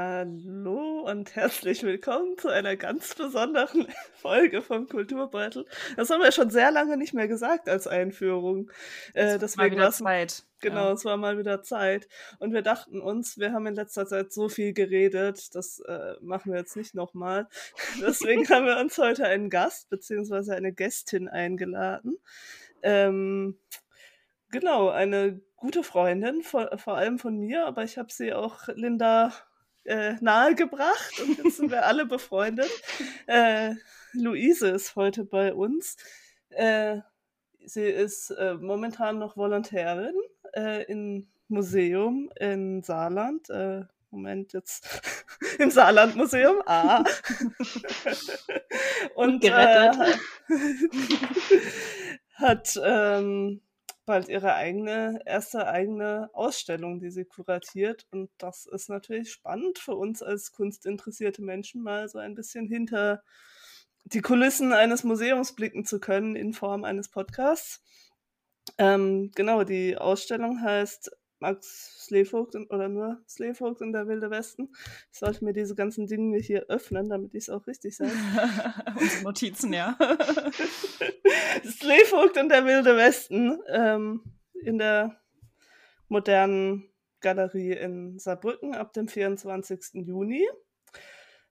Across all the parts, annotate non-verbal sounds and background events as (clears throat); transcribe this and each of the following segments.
Hallo und herzlich willkommen zu einer ganz besonderen (laughs) Folge vom Kulturbeutel. Das haben wir schon sehr lange nicht mehr gesagt als Einführung. Äh, deswegen mal wieder Zeit. Genau, ja. es war mal wieder Zeit. Und wir dachten uns, wir haben in letzter Zeit so viel geredet, das äh, machen wir jetzt nicht nochmal. (laughs) Deswegen haben wir uns heute einen Gast bzw. eine Gästin eingeladen. Ähm, genau, eine gute Freundin, vor, vor allem von mir, aber ich habe sie auch Linda äh, nahegebracht und jetzt sind wir alle befreundet. (laughs) Äh, Luise ist heute bei uns. Äh, sie ist äh, momentan noch Volontärin äh, im Museum in Saarland. Äh, Moment, jetzt (laughs) im Saarlandmuseum. Ah. und gerettet. (laughs) hat ähm, bald ihre eigene, erste eigene Ausstellung, die sie kuratiert. Und das ist natürlich spannend für uns als kunstinteressierte Menschen, mal so ein bisschen hinter die Kulissen eines Museums blicken zu können in Form eines Podcasts. Ähm, genau, die Ausstellung heißt Max Slevogt oder nur Slevogt und der Wilde Westen. Ich sollte mir diese ganzen Dinge hier öffnen, damit ich es auch richtig sage. (laughs) Unsere Notizen, ja. (laughs) Slevogt und der Wilde Westen ähm, in der modernen Galerie in Saarbrücken ab dem 24. Juni.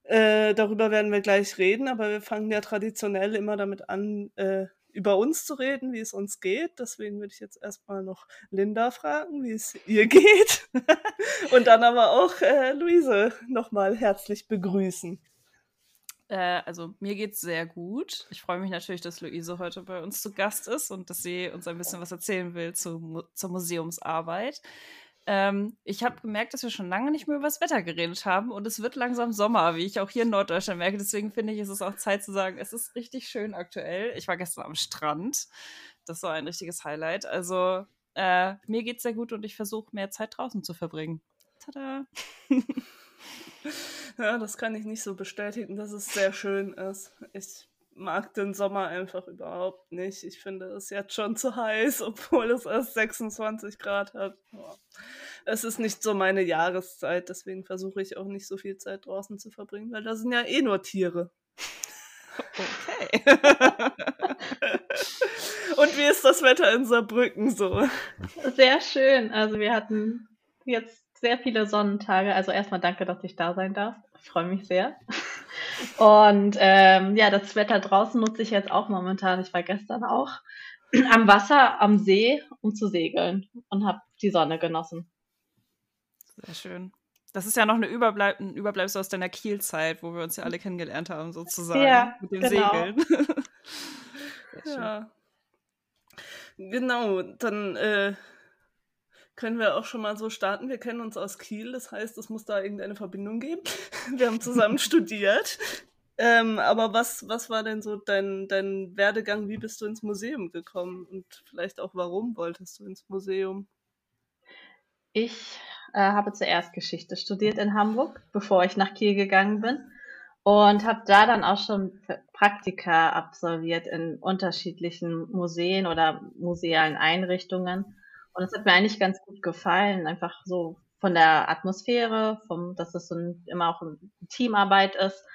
Äh, darüber werden wir gleich reden, aber wir fangen ja traditionell immer damit an, äh, über uns zu reden, wie es uns geht. Deswegen würde ich jetzt erstmal noch Linda fragen, wie es ihr geht. (laughs) Und dann aber auch äh, Luise nochmal herzlich begrüßen. Äh, also mir geht es sehr gut. Ich freue mich natürlich, dass Luise heute bei uns zu Gast ist und dass sie uns ein bisschen was erzählen will zu, zur Museumsarbeit. Ähm, ich habe gemerkt, dass wir schon lange nicht mehr über das Wetter geredet haben und es wird langsam Sommer, wie ich auch hier in Norddeutschland merke. Deswegen finde ich, ist es auch Zeit zu sagen, es ist richtig schön aktuell. Ich war gestern am Strand. Das war ein richtiges Highlight. Also äh, mir geht es sehr gut und ich versuche mehr Zeit draußen zu verbringen. Tada! (laughs) ja, das kann ich nicht so bestätigen, dass es sehr schön ist. Ich mag den Sommer einfach überhaupt nicht. Ich finde es jetzt schon zu heiß, (laughs) obwohl es erst 26 Grad hat. Es ist nicht so meine Jahreszeit, deswegen versuche ich auch nicht so viel Zeit draußen zu verbringen, weil da sind ja eh nur Tiere. Okay. (laughs) Und wie ist das Wetter in Saarbrücken so? Sehr schön. Also wir hatten jetzt sehr viele Sonnentage. Also erstmal danke, dass ich da sein darf. Ich freue mich sehr. Und ähm, ja, das Wetter draußen nutze ich jetzt auch momentan. Ich war gestern auch (clears throat) am Wasser, am See, um zu segeln und habe die Sonne genossen. Sehr schön. Das ist ja noch eine Überbleib ein Überbleibsel aus deiner Kielzeit, wo wir uns ja alle kennengelernt haben, sozusagen. Ja, mit dem genau. Segeln. (laughs) ja. Genau, dann äh, können wir auch schon mal so starten. Wir kennen uns aus Kiel, das heißt, es muss da irgendeine Verbindung geben. (laughs) Wir haben zusammen (laughs) studiert. Ähm, aber was, was war denn so dein, dein Werdegang? Wie bist du ins Museum gekommen? Und vielleicht auch, warum wolltest du ins Museum? Ich äh, habe zuerst Geschichte studiert in Hamburg, bevor ich nach Kiel gegangen bin. Und habe da dann auch schon Praktika absolviert in unterschiedlichen Museen oder musealen Einrichtungen und es hat mir eigentlich ganz gut gefallen, einfach so von der Atmosphäre, vom, dass es so ein, immer auch eine Teamarbeit ist.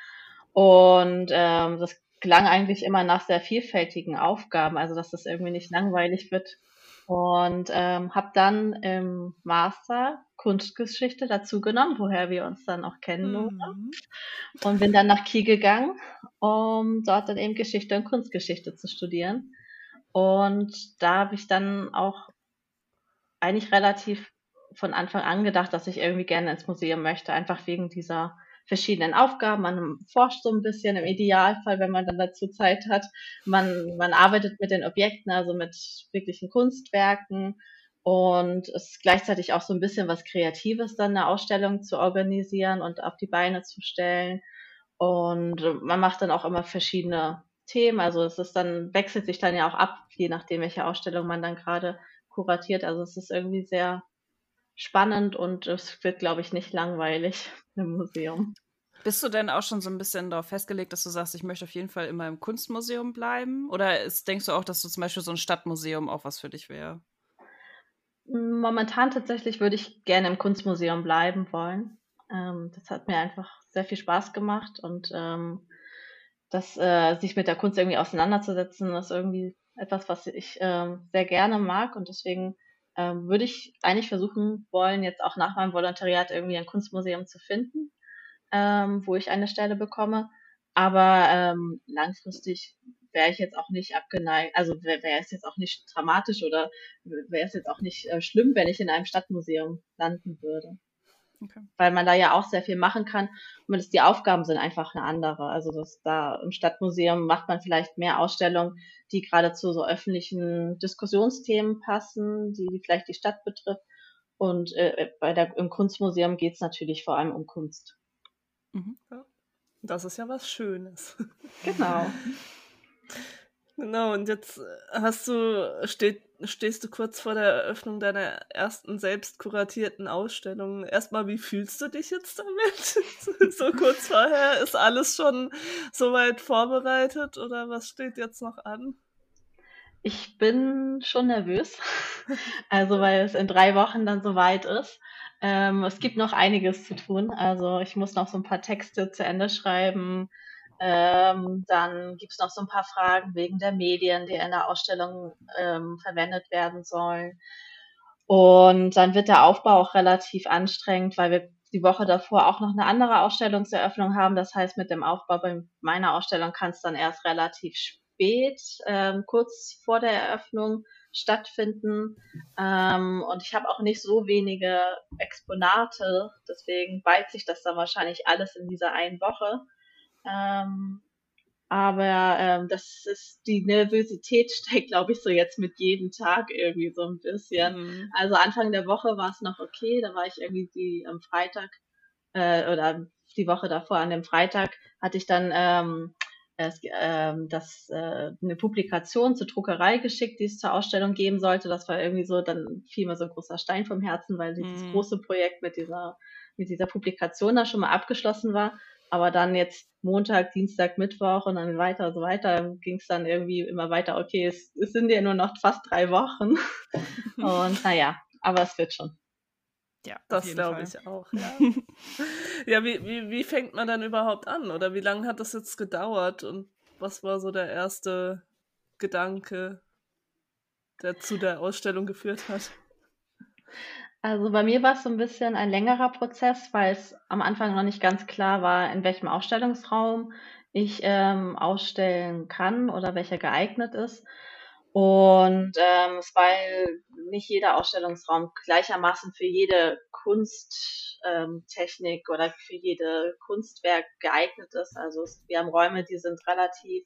Und ähm, das klang eigentlich immer nach sehr vielfältigen Aufgaben, also dass das irgendwie nicht langweilig wird. Und ähm, habe dann im Master Kunstgeschichte dazu genommen, woher wir uns dann auch kennen. Mhm. Und bin dann nach Kiel gegangen, um dort dann eben Geschichte und Kunstgeschichte zu studieren. Und da habe ich dann auch eigentlich relativ von Anfang an gedacht, dass ich irgendwie gerne ins Museum möchte, einfach wegen dieser verschiedenen Aufgaben. Man forscht so ein bisschen im Idealfall, wenn man dann dazu Zeit hat. Man, man arbeitet mit den Objekten, also mit wirklichen Kunstwerken. Und es ist gleichzeitig auch so ein bisschen was Kreatives, dann eine Ausstellung zu organisieren und auf die Beine zu stellen. Und man macht dann auch immer verschiedene Themen. Also es ist dann, wechselt sich dann ja auch ab, je nachdem, welche Ausstellung man dann gerade kuratiert. Also es ist irgendwie sehr spannend und es wird, glaube ich, nicht langweilig (laughs) im Museum. Bist du denn auch schon so ein bisschen darauf festgelegt, dass du sagst, ich möchte auf jeden Fall immer im Kunstmuseum bleiben? Oder ist, denkst du auch, dass du zum Beispiel so ein Stadtmuseum auch was für dich wäre? Momentan tatsächlich würde ich gerne im Kunstmuseum bleiben wollen. Ähm, das hat mir einfach sehr viel Spaß gemacht und ähm, das, äh, sich mit der Kunst irgendwie auseinanderzusetzen, ist irgendwie etwas, was ich ähm, sehr gerne mag und deswegen ähm, würde ich eigentlich versuchen wollen, jetzt auch nach meinem Volontariat irgendwie ein Kunstmuseum zu finden, ähm, wo ich eine Stelle bekomme. Aber ähm, langfristig wäre ich jetzt auch nicht abgeneigt, also wäre wär es jetzt auch nicht dramatisch oder wäre es jetzt auch nicht äh, schlimm, wenn ich in einem Stadtmuseum landen würde. Okay. Weil man da ja auch sehr viel machen kann. Und das, die Aufgaben sind einfach eine andere. Also das da im Stadtmuseum macht man vielleicht mehr Ausstellungen, die gerade zu so öffentlichen Diskussionsthemen passen, die vielleicht die Stadt betrifft. Und äh, bei der, im Kunstmuseum geht es natürlich vor allem um Kunst. Mhm. Ja. Das ist ja was Schönes. Genau. (laughs) Genau, und jetzt äh, hast du, steht, stehst du kurz vor der Eröffnung deiner ersten selbst kuratierten Ausstellung. Erstmal, wie fühlst du dich jetzt damit? (laughs) so kurz vorher, ist alles schon soweit vorbereitet oder was steht jetzt noch an? Ich bin schon nervös, (laughs) also weil es in drei Wochen dann soweit ist. Ähm, es gibt noch einiges zu tun. Also ich muss noch so ein paar Texte zu Ende schreiben. Ähm, dann gibt es noch so ein paar Fragen wegen der Medien, die in der Ausstellung ähm, verwendet werden sollen. Und dann wird der Aufbau auch relativ anstrengend, weil wir die Woche davor auch noch eine andere Ausstellungseröffnung haben. Das heißt, mit dem Aufbau bei meiner Ausstellung kann es dann erst relativ spät, ähm, kurz vor der Eröffnung, stattfinden. Ähm, und ich habe auch nicht so wenige Exponate, deswegen beißt sich das dann wahrscheinlich alles in dieser einen Woche. Ähm, aber ähm, das ist die Nervosität (laughs) steigt, glaube ich, so jetzt mit jedem Tag irgendwie so ein bisschen. Mhm. Also Anfang der Woche war es noch okay, da war ich irgendwie die am Freitag äh, oder die Woche davor an dem Freitag hatte ich dann ähm, es, ähm, das, äh, eine Publikation zur Druckerei geschickt, die es zur Ausstellung geben sollte. Das war irgendwie so, dann fiel mir so ein großer Stein vom Herzen, weil dieses mhm. große Projekt mit dieser, mit dieser Publikation da schon mal abgeschlossen war. Aber dann jetzt Montag, Dienstag, Mittwoch und dann weiter und so weiter ging es dann irgendwie immer weiter. Okay, es, es sind ja nur noch fast drei Wochen. (laughs) und naja, aber es wird schon. Ja, das glaube ich auch. Ja, (laughs) ja wie, wie, wie fängt man dann überhaupt an? Oder wie lange hat das jetzt gedauert? Und was war so der erste Gedanke, der zu der Ausstellung geführt hat? Also bei mir war es so ein bisschen ein längerer Prozess, weil es am Anfang noch nicht ganz klar war, in welchem Ausstellungsraum ich ähm, ausstellen kann oder welcher geeignet ist. Und ähm, weil nicht jeder Ausstellungsraum gleichermaßen für jede Kunsttechnik ähm, oder für jede Kunstwerk geeignet ist. Also es, wir haben Räume, die sind relativ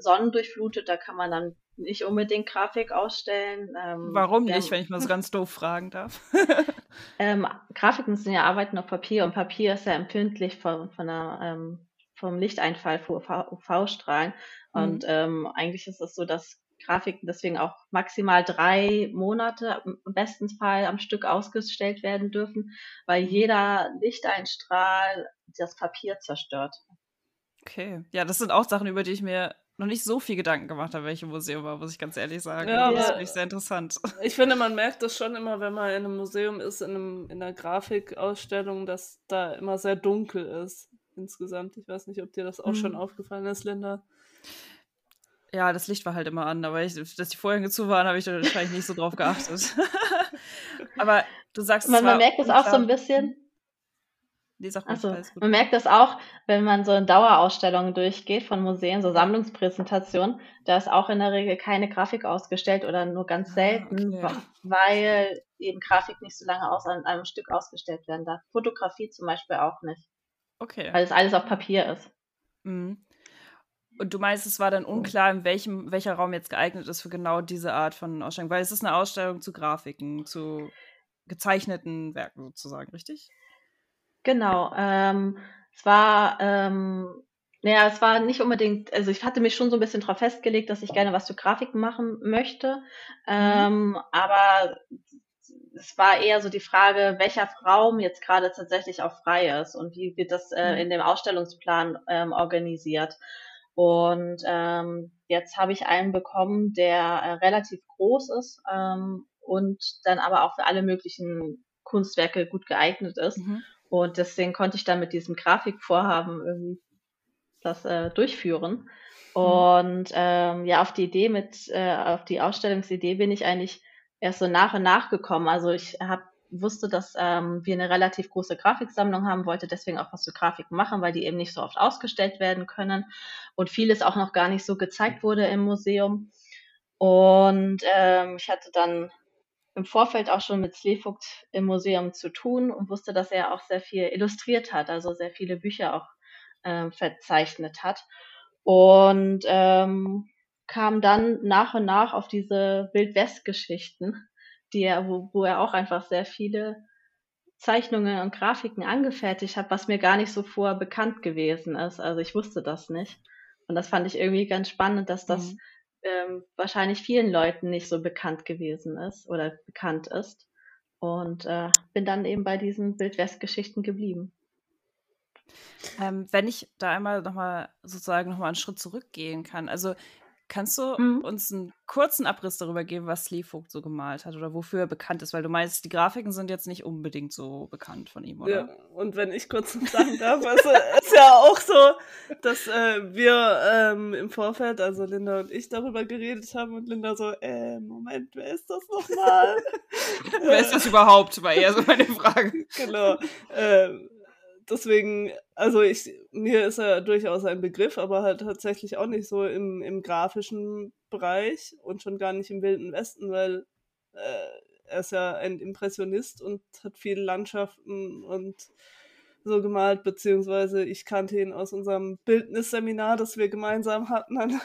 sonnendurchflutet, da kann man dann nicht unbedingt Grafik ausstellen. Ähm, Warum nicht, haben, wenn ich mal so ganz doof fragen darf? (laughs) ähm, Grafiken sind ja Arbeiten auf Papier und Papier ist ja empfindlich von, von der, ähm, vom Lichteinfall vor UV-Strahlen. Mhm. Und ähm, eigentlich ist es so, dass Grafiken deswegen auch maximal drei Monate im besten Fall am Stück ausgestellt werden dürfen, weil mhm. jeder Lichteinstrahl das Papier zerstört. Okay, ja, das sind auch Sachen, über die ich mir noch nicht so viel Gedanken gemacht habe, welche Museum war, muss ich ganz ehrlich sagen. Ja, das finde ich sehr interessant. Ich finde, man merkt das schon immer, wenn man in einem Museum ist, in, einem, in einer Grafikausstellung, dass da immer sehr dunkel ist insgesamt. Ich weiß nicht, ob dir das auch hm. schon aufgefallen ist, Linda. Ja, das Licht war halt immer an, aber ich, dass die Vorhänge zu waren, habe ich da wahrscheinlich nicht so drauf geachtet. (laughs) aber du sagst Man, man merkt es auch so ein bisschen. Nee, sag also, man merkt das auch, wenn man so in Dauerausstellungen durchgeht von Museen, so Sammlungspräsentationen, da ist auch in der Regel keine Grafik ausgestellt oder nur ganz ah, selten, okay. weil eben Grafik nicht so lange aus an einem Stück ausgestellt werden darf. Fotografie zum Beispiel auch nicht. Okay. Weil es alles auf Papier ist. Mhm. Und du meinst, es war dann unklar, in welchem, welcher Raum jetzt geeignet ist für genau diese Art von Ausstellung, weil es ist eine Ausstellung zu Grafiken, zu gezeichneten Werken sozusagen, richtig? Genau. Ähm, es war, ähm, naja, es war nicht unbedingt, also ich hatte mich schon so ein bisschen darauf festgelegt, dass ich gerne was zu Grafiken machen möchte. Mhm. Ähm, aber es war eher so die Frage, welcher Raum jetzt gerade tatsächlich auch frei ist und wie wird das äh, mhm. in dem Ausstellungsplan ähm, organisiert. Und ähm, jetzt habe ich einen bekommen, der äh, relativ groß ist ähm, und dann aber auch für alle möglichen Kunstwerke gut geeignet ist. Mhm. Und deswegen konnte ich dann mit diesem Grafikvorhaben irgendwie das äh, durchführen. Mhm. Und ähm, ja, auf die Idee mit, äh, auf die Ausstellungsidee bin ich eigentlich erst so nach und nach gekommen. Also ich habe wusste, dass ähm, wir eine relativ große Grafiksammlung haben, wollte deswegen auch was für Grafiken machen, weil die eben nicht so oft ausgestellt werden können und vieles auch noch gar nicht so gezeigt wurde im Museum. Und ähm, ich hatte dann im Vorfeld auch schon mit Slevogt im Museum zu tun und wusste, dass er auch sehr viel illustriert hat, also sehr viele Bücher auch ähm, verzeichnet hat. Und ähm, kam dann nach und nach auf diese Wildwest-Geschichten die er, wo, wo er auch einfach sehr viele Zeichnungen und Grafiken angefertigt hat, was mir gar nicht so vorher bekannt gewesen ist. Also ich wusste das nicht. Und das fand ich irgendwie ganz spannend, dass das mhm. Ähm, wahrscheinlich vielen Leuten nicht so bekannt gewesen ist oder bekannt ist. Und äh, bin dann eben bei diesen Wildwest-Geschichten geblieben. Ähm, wenn ich da einmal nochmal sozusagen nochmal einen Schritt zurückgehen kann. Also Kannst du mhm. uns einen kurzen Abriss darüber geben, was Sleevogt so gemalt hat oder wofür er bekannt ist? Weil du meinst, die Grafiken sind jetzt nicht unbedingt so bekannt von ihm, oder? Ja, und wenn ich kurz sagen darf, also, ist ja auch so, dass äh, wir ähm, im Vorfeld, also Linda und ich, darüber geredet haben und Linda so, äh, Moment, wer ist das nochmal? (laughs) wer ist das überhaupt, war eher so meine Frage. (laughs) genau. Ähm, deswegen, also ich, mir ist er durchaus ein Begriff, aber halt tatsächlich auch nicht so im, im grafischen Bereich und schon gar nicht im Wilden Westen, weil äh, er ist ja ein Impressionist und hat viele Landschaften und so gemalt, beziehungsweise ich kannte ihn aus unserem Bildnisseminar, das wir gemeinsam hatten an,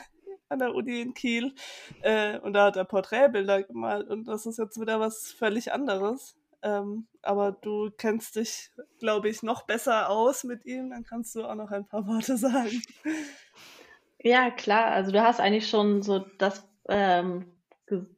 an der Uni in Kiel. Äh, und da hat er Porträtbilder gemalt und das ist jetzt wieder was völlig anderes. Ähm, aber du kennst dich, glaube ich, noch besser aus mit ihm. Dann kannst du auch noch ein paar Worte (laughs) sagen. Ja, klar. Also du hast eigentlich schon so das ähm,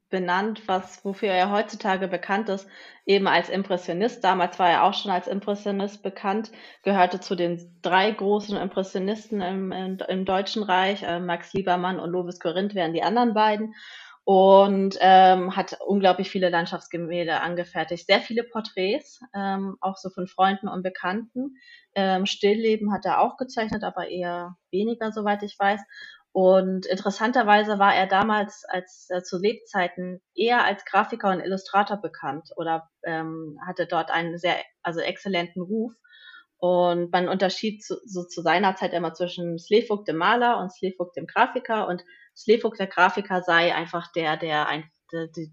benannt, was wofür er heutzutage bekannt ist, eben als Impressionist. Damals war er auch schon als Impressionist bekannt, gehörte zu den drei großen Impressionisten im, im, im Deutschen Reich. Äh, Max Liebermann und Lovis Corinth wären die anderen beiden und ähm, hat unglaublich viele Landschaftsgemälde angefertigt, sehr viele Porträts, ähm, auch so von Freunden und Bekannten. Ähm, Stillleben hat er auch gezeichnet, aber eher weniger, soweit ich weiß. Und interessanterweise war er damals als äh, zu Lebzeiten eher als Grafiker und Illustrator bekannt oder ähm, hatte dort einen sehr also exzellenten Ruf. Und man unterschied zu, so zu seiner Zeit immer zwischen Slevogt dem Maler und Slevogt dem Grafiker und Slevogt, der Grafiker, sei einfach der, der, ein, der, der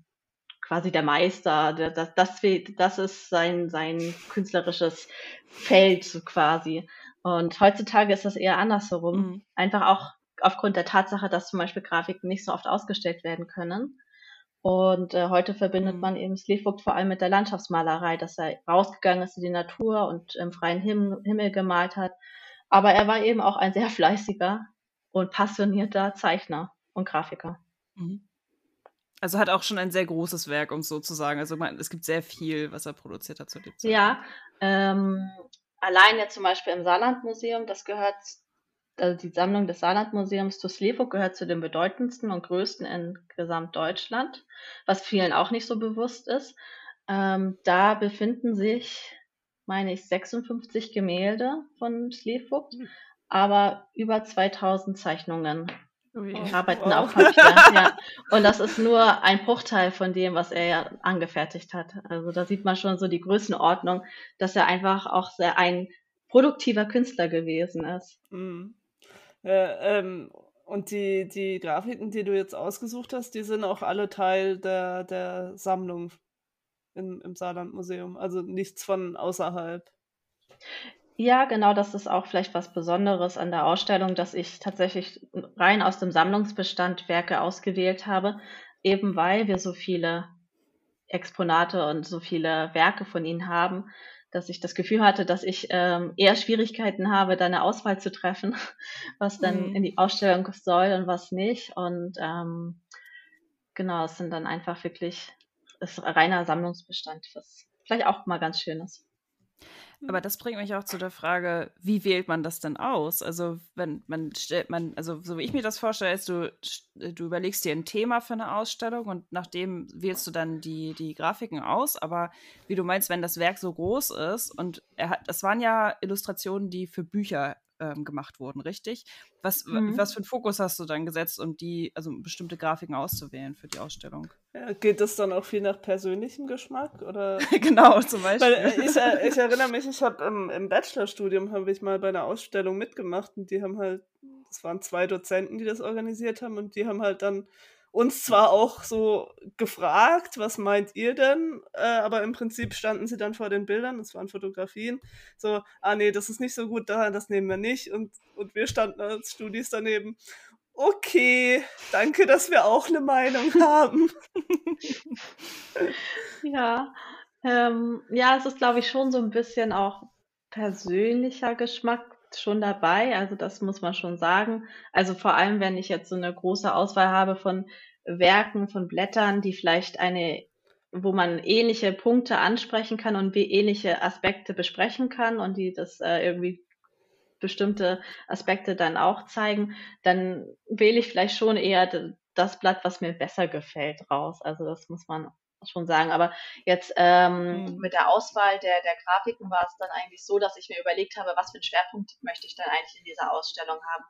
quasi der Meister, der, das, das, das ist sein, sein künstlerisches Feld quasi. Und heutzutage ist das eher andersherum. Mhm. Einfach auch aufgrund der Tatsache, dass zum Beispiel Grafiken nicht so oft ausgestellt werden können. Und äh, heute verbindet mhm. man eben Slevogt vor allem mit der Landschaftsmalerei, dass er rausgegangen ist in die Natur und im freien Himmel, Himmel gemalt hat. Aber er war eben auch ein sehr fleißiger und passionierter Zeichner und Grafiker. Mhm. Also hat auch schon ein sehr großes Werk, um es so zu sagen. Also man, es gibt sehr viel, was er produziert hat zu dem Zeit. Ja, ähm, allein jetzt zum Beispiel im Saarlandmuseum, das gehört, also die Sammlung des Saarlandmuseums zu Slevo gehört zu den bedeutendsten und größten in Gesamtdeutschland, was vielen auch nicht so bewusst ist. Ähm, da befinden sich, meine ich, 56 Gemälde von Slevogt, mhm. aber über 2000 Zeichnungen Ui. arbeiten wow. auf Papier. ja. (laughs) Und das ist nur ein Bruchteil von dem, was er ja angefertigt hat. Also da sieht man schon so die Größenordnung, dass er einfach auch sehr ein produktiver Künstler gewesen ist. Mhm. Äh, ähm, und die, die Grafiken, die du jetzt ausgesucht hast, die sind auch alle Teil der, der Sammlung im, im Saarland-Museum. Also nichts von außerhalb. Ja, genau, das ist auch vielleicht was Besonderes an der Ausstellung, dass ich tatsächlich rein aus dem Sammlungsbestand Werke ausgewählt habe, eben weil wir so viele Exponate und so viele Werke von ihnen haben, dass ich das Gefühl hatte, dass ich ähm, eher Schwierigkeiten habe, da eine Auswahl zu treffen, (laughs) was dann mhm. in die Ausstellung soll und was nicht. Und ähm, genau, es sind dann einfach wirklich ist reiner Sammlungsbestand, was vielleicht auch mal ganz schön ist. Aber das bringt mich auch zu der Frage, wie wählt man das denn aus? Also, wenn man stellt man, also so wie ich mir das vorstelle, ist du, du überlegst dir ein Thema für eine Ausstellung und nachdem wählst du dann die, die Grafiken aus. Aber wie du meinst, wenn das Werk so groß ist und er hat, das waren ja Illustrationen, die für Bücher ähm, gemacht wurden, richtig? Was, mhm. was für einen Fokus hast du dann gesetzt, um die, also bestimmte Grafiken auszuwählen für die Ausstellung? Ja, geht das dann auch viel nach persönlichem Geschmack? Oder? (laughs) genau, zum Beispiel. Weil äh, ich, äh, ich erinnere (laughs) mich, ich habe im, im Bachelorstudium habe ich mal bei einer Ausstellung mitgemacht und die haben halt, das waren zwei Dozenten, die das organisiert haben und die haben halt dann uns zwar auch so gefragt, was meint ihr denn? Äh, aber im Prinzip standen sie dann vor den Bildern, das waren Fotografien, so, ah nee, das ist nicht so gut, das nehmen wir nicht. Und, und wir standen als Studis daneben. Okay, danke, dass wir auch eine Meinung (laughs) haben. ja, ähm, ja, es ist, glaube ich, schon so ein bisschen auch persönlicher Geschmack schon dabei, also das muss man schon sagen. Also vor allem, wenn ich jetzt so eine große Auswahl habe von Werken, von Blättern, die vielleicht eine, wo man ähnliche Punkte ansprechen kann und ähnliche Aspekte besprechen kann und die das äh, irgendwie bestimmte Aspekte dann auch zeigen, dann wähle ich vielleicht schon eher das Blatt, was mir besser gefällt, raus. Also das muss man schon sagen. Aber jetzt ähm, mhm. mit der Auswahl der, der Grafiken war es dann eigentlich so, dass ich mir überlegt habe, was für einen Schwerpunkt möchte ich dann eigentlich in dieser Ausstellung haben.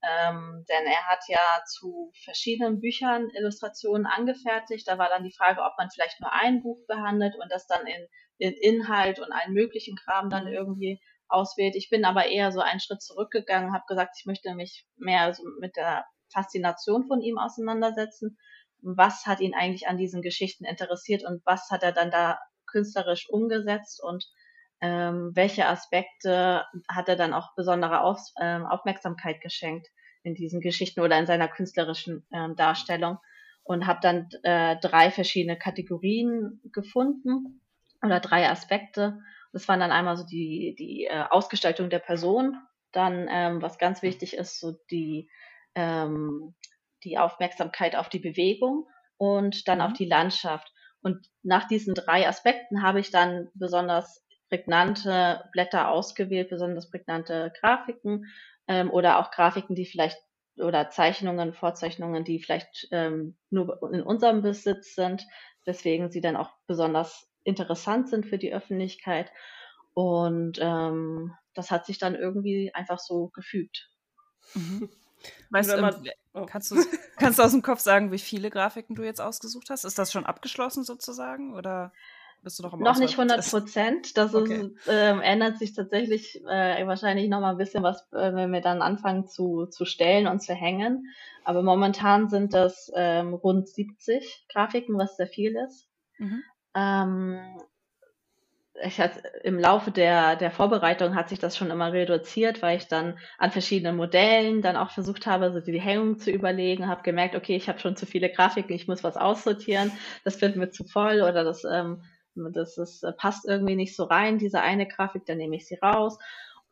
Ähm, denn er hat ja zu verschiedenen Büchern Illustrationen angefertigt. Da war dann die Frage, ob man vielleicht nur ein Buch behandelt und das dann in, in Inhalt und allen möglichen Kram dann mhm. irgendwie auswählt. Ich bin aber eher so einen Schritt zurückgegangen, habe gesagt, ich möchte mich mehr so mit der Faszination von ihm auseinandersetzen was hat ihn eigentlich an diesen Geschichten interessiert und was hat er dann da künstlerisch umgesetzt und ähm, welche Aspekte hat er dann auch besondere Auf, ähm, Aufmerksamkeit geschenkt in diesen Geschichten oder in seiner künstlerischen ähm, Darstellung und habe dann äh, drei verschiedene Kategorien gefunden oder drei Aspekte. Das waren dann einmal so die, die äh, Ausgestaltung der Person, dann ähm, was ganz wichtig ist, so die ähm, die Aufmerksamkeit auf die Bewegung und dann mhm. auf die Landschaft. Und nach diesen drei Aspekten habe ich dann besonders prägnante Blätter ausgewählt, besonders prägnante Grafiken ähm, oder auch Grafiken, die vielleicht oder Zeichnungen, Vorzeichnungen, die vielleicht ähm, nur in unserem Besitz sind, weswegen sie dann auch besonders interessant sind für die Öffentlichkeit. Und ähm, das hat sich dann irgendwie einfach so gefügt. Mhm. Weißt du, man, oh. kannst, du, (laughs) kannst du aus dem Kopf sagen, wie viele Grafiken du jetzt ausgesucht hast? Ist das schon abgeschlossen sozusagen? Oder bist du noch im Noch nicht 100 Prozent. Das okay. ist, äh, ändert sich tatsächlich äh, wahrscheinlich noch mal ein bisschen was, äh, wenn wir dann anfangen zu, zu stellen und zu hängen. Aber momentan sind das ähm, rund 70 Grafiken, was sehr viel ist. Mhm. Ähm, ich hatte, im Laufe der, der Vorbereitung hat sich das schon immer reduziert, weil ich dann an verschiedenen Modellen dann auch versucht habe, so die Hängung zu überlegen, habe gemerkt, okay, ich habe schon zu viele Grafiken, ich muss was aussortieren, das wird mir zu voll oder das, ähm, das äh, passt irgendwie nicht so rein, diese eine Grafik, dann nehme ich sie raus.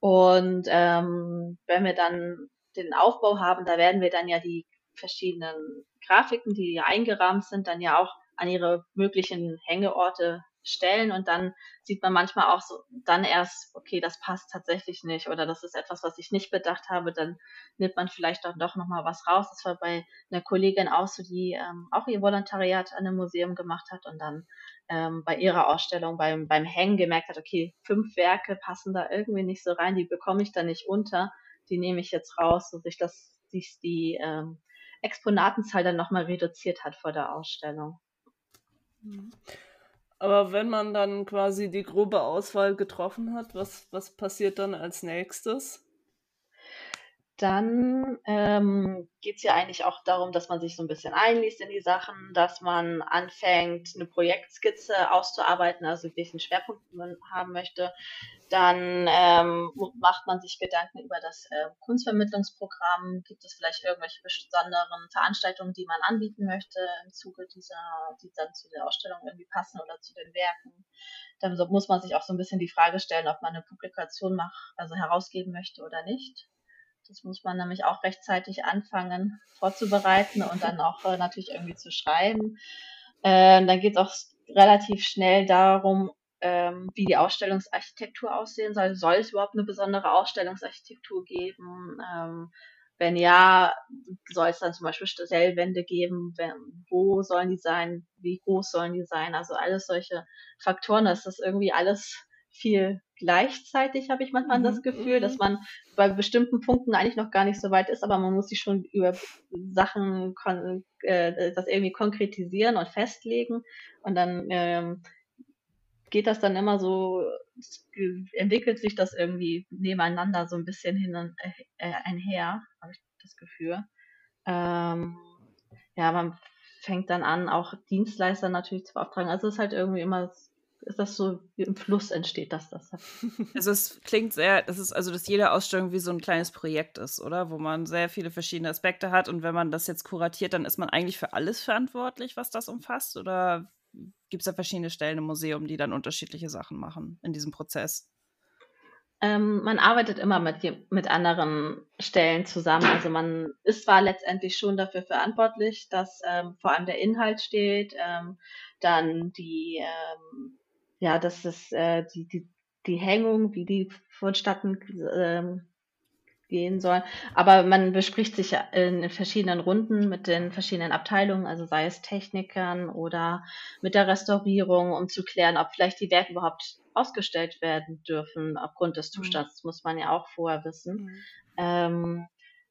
Und ähm, wenn wir dann den Aufbau haben, da werden wir dann ja die verschiedenen Grafiken, die eingerahmt sind, dann ja auch an ihre möglichen Hängeorte stellen und dann sieht man manchmal auch so dann erst, okay, das passt tatsächlich nicht oder das ist etwas, was ich nicht bedacht habe, dann nimmt man vielleicht doch, doch nochmal was raus. Das war bei einer Kollegin auch so, die ähm, auch ihr Volontariat an einem Museum gemacht hat und dann ähm, bei ihrer Ausstellung beim, beim Hängen gemerkt hat, okay, fünf Werke passen da irgendwie nicht so rein, die bekomme ich da nicht unter, die nehme ich jetzt raus, so sich das, sich die ähm, Exponatenzahl dann nochmal reduziert hat vor der Ausstellung. Mhm. Aber wenn man dann quasi die grobe Auswahl getroffen hat, was, was passiert dann als nächstes? Dann ähm, geht es ja eigentlich auch darum, dass man sich so ein bisschen einliest in die Sachen, dass man anfängt, eine Projektskizze auszuarbeiten, also welchen Schwerpunkt man haben möchte. Dann ähm, macht man sich Gedanken über das äh, Kunstvermittlungsprogramm. Gibt es vielleicht irgendwelche besonderen Veranstaltungen, die man anbieten möchte im Zuge dieser, die dann zu der Ausstellung irgendwie passen oder zu den Werken? Dann so, muss man sich auch so ein bisschen die Frage stellen, ob man eine Publikation macht, also herausgeben möchte oder nicht. Das muss man nämlich auch rechtzeitig anfangen vorzubereiten und dann auch äh, natürlich irgendwie zu schreiben. Äh, dann geht es auch relativ schnell darum, ähm, wie die Ausstellungsarchitektur aussehen soll. Soll es überhaupt eine besondere Ausstellungsarchitektur geben? Ähm, wenn ja, soll es dann zum Beispiel Stellwände geben? Wenn, wo sollen die sein? Wie groß sollen die sein? Also alles solche Faktoren, dass das irgendwie alles viel gleichzeitig, habe ich manchmal mhm. das Gefühl, dass mhm. man bei bestimmten Punkten eigentlich noch gar nicht so weit ist, aber man muss sich schon über Sachen äh, das irgendwie konkretisieren und festlegen. Und dann ähm, geht das dann immer so, entwickelt sich das irgendwie nebeneinander so ein bisschen hin und äh, äh, einher, habe ich das Gefühl. Ähm, ja, man fängt dann an, auch Dienstleister natürlich zu beauftragen. Also es ist halt irgendwie immer ist das so wie im Fluss entsteht, dass das. (laughs) Also es klingt sehr, das ist also, dass jede Ausstellung wie so ein kleines Projekt ist, oder? Wo man sehr viele verschiedene Aspekte hat und wenn man das jetzt kuratiert, dann ist man eigentlich für alles verantwortlich, was das umfasst? Oder gibt es da verschiedene Stellen im Museum, die dann unterschiedliche Sachen machen in diesem Prozess? Ähm, man arbeitet immer mit, mit anderen Stellen zusammen. Also man ist zwar letztendlich schon dafür verantwortlich, dass ähm, vor allem der Inhalt steht, ähm, dann die ähm, ja, das ist äh, die, die, die Hängung, wie die vonstatten ähm, gehen soll. Aber man bespricht sich in, verschiedenen Runden mit den verschiedenen Abteilungen, also sei es Technikern oder mit der Restaurierung, um zu klären, ob vielleicht die Werke überhaupt ausgestellt werden dürfen aufgrund des mhm. Zustands. Das muss man ja auch vorher wissen. Mhm. Ähm,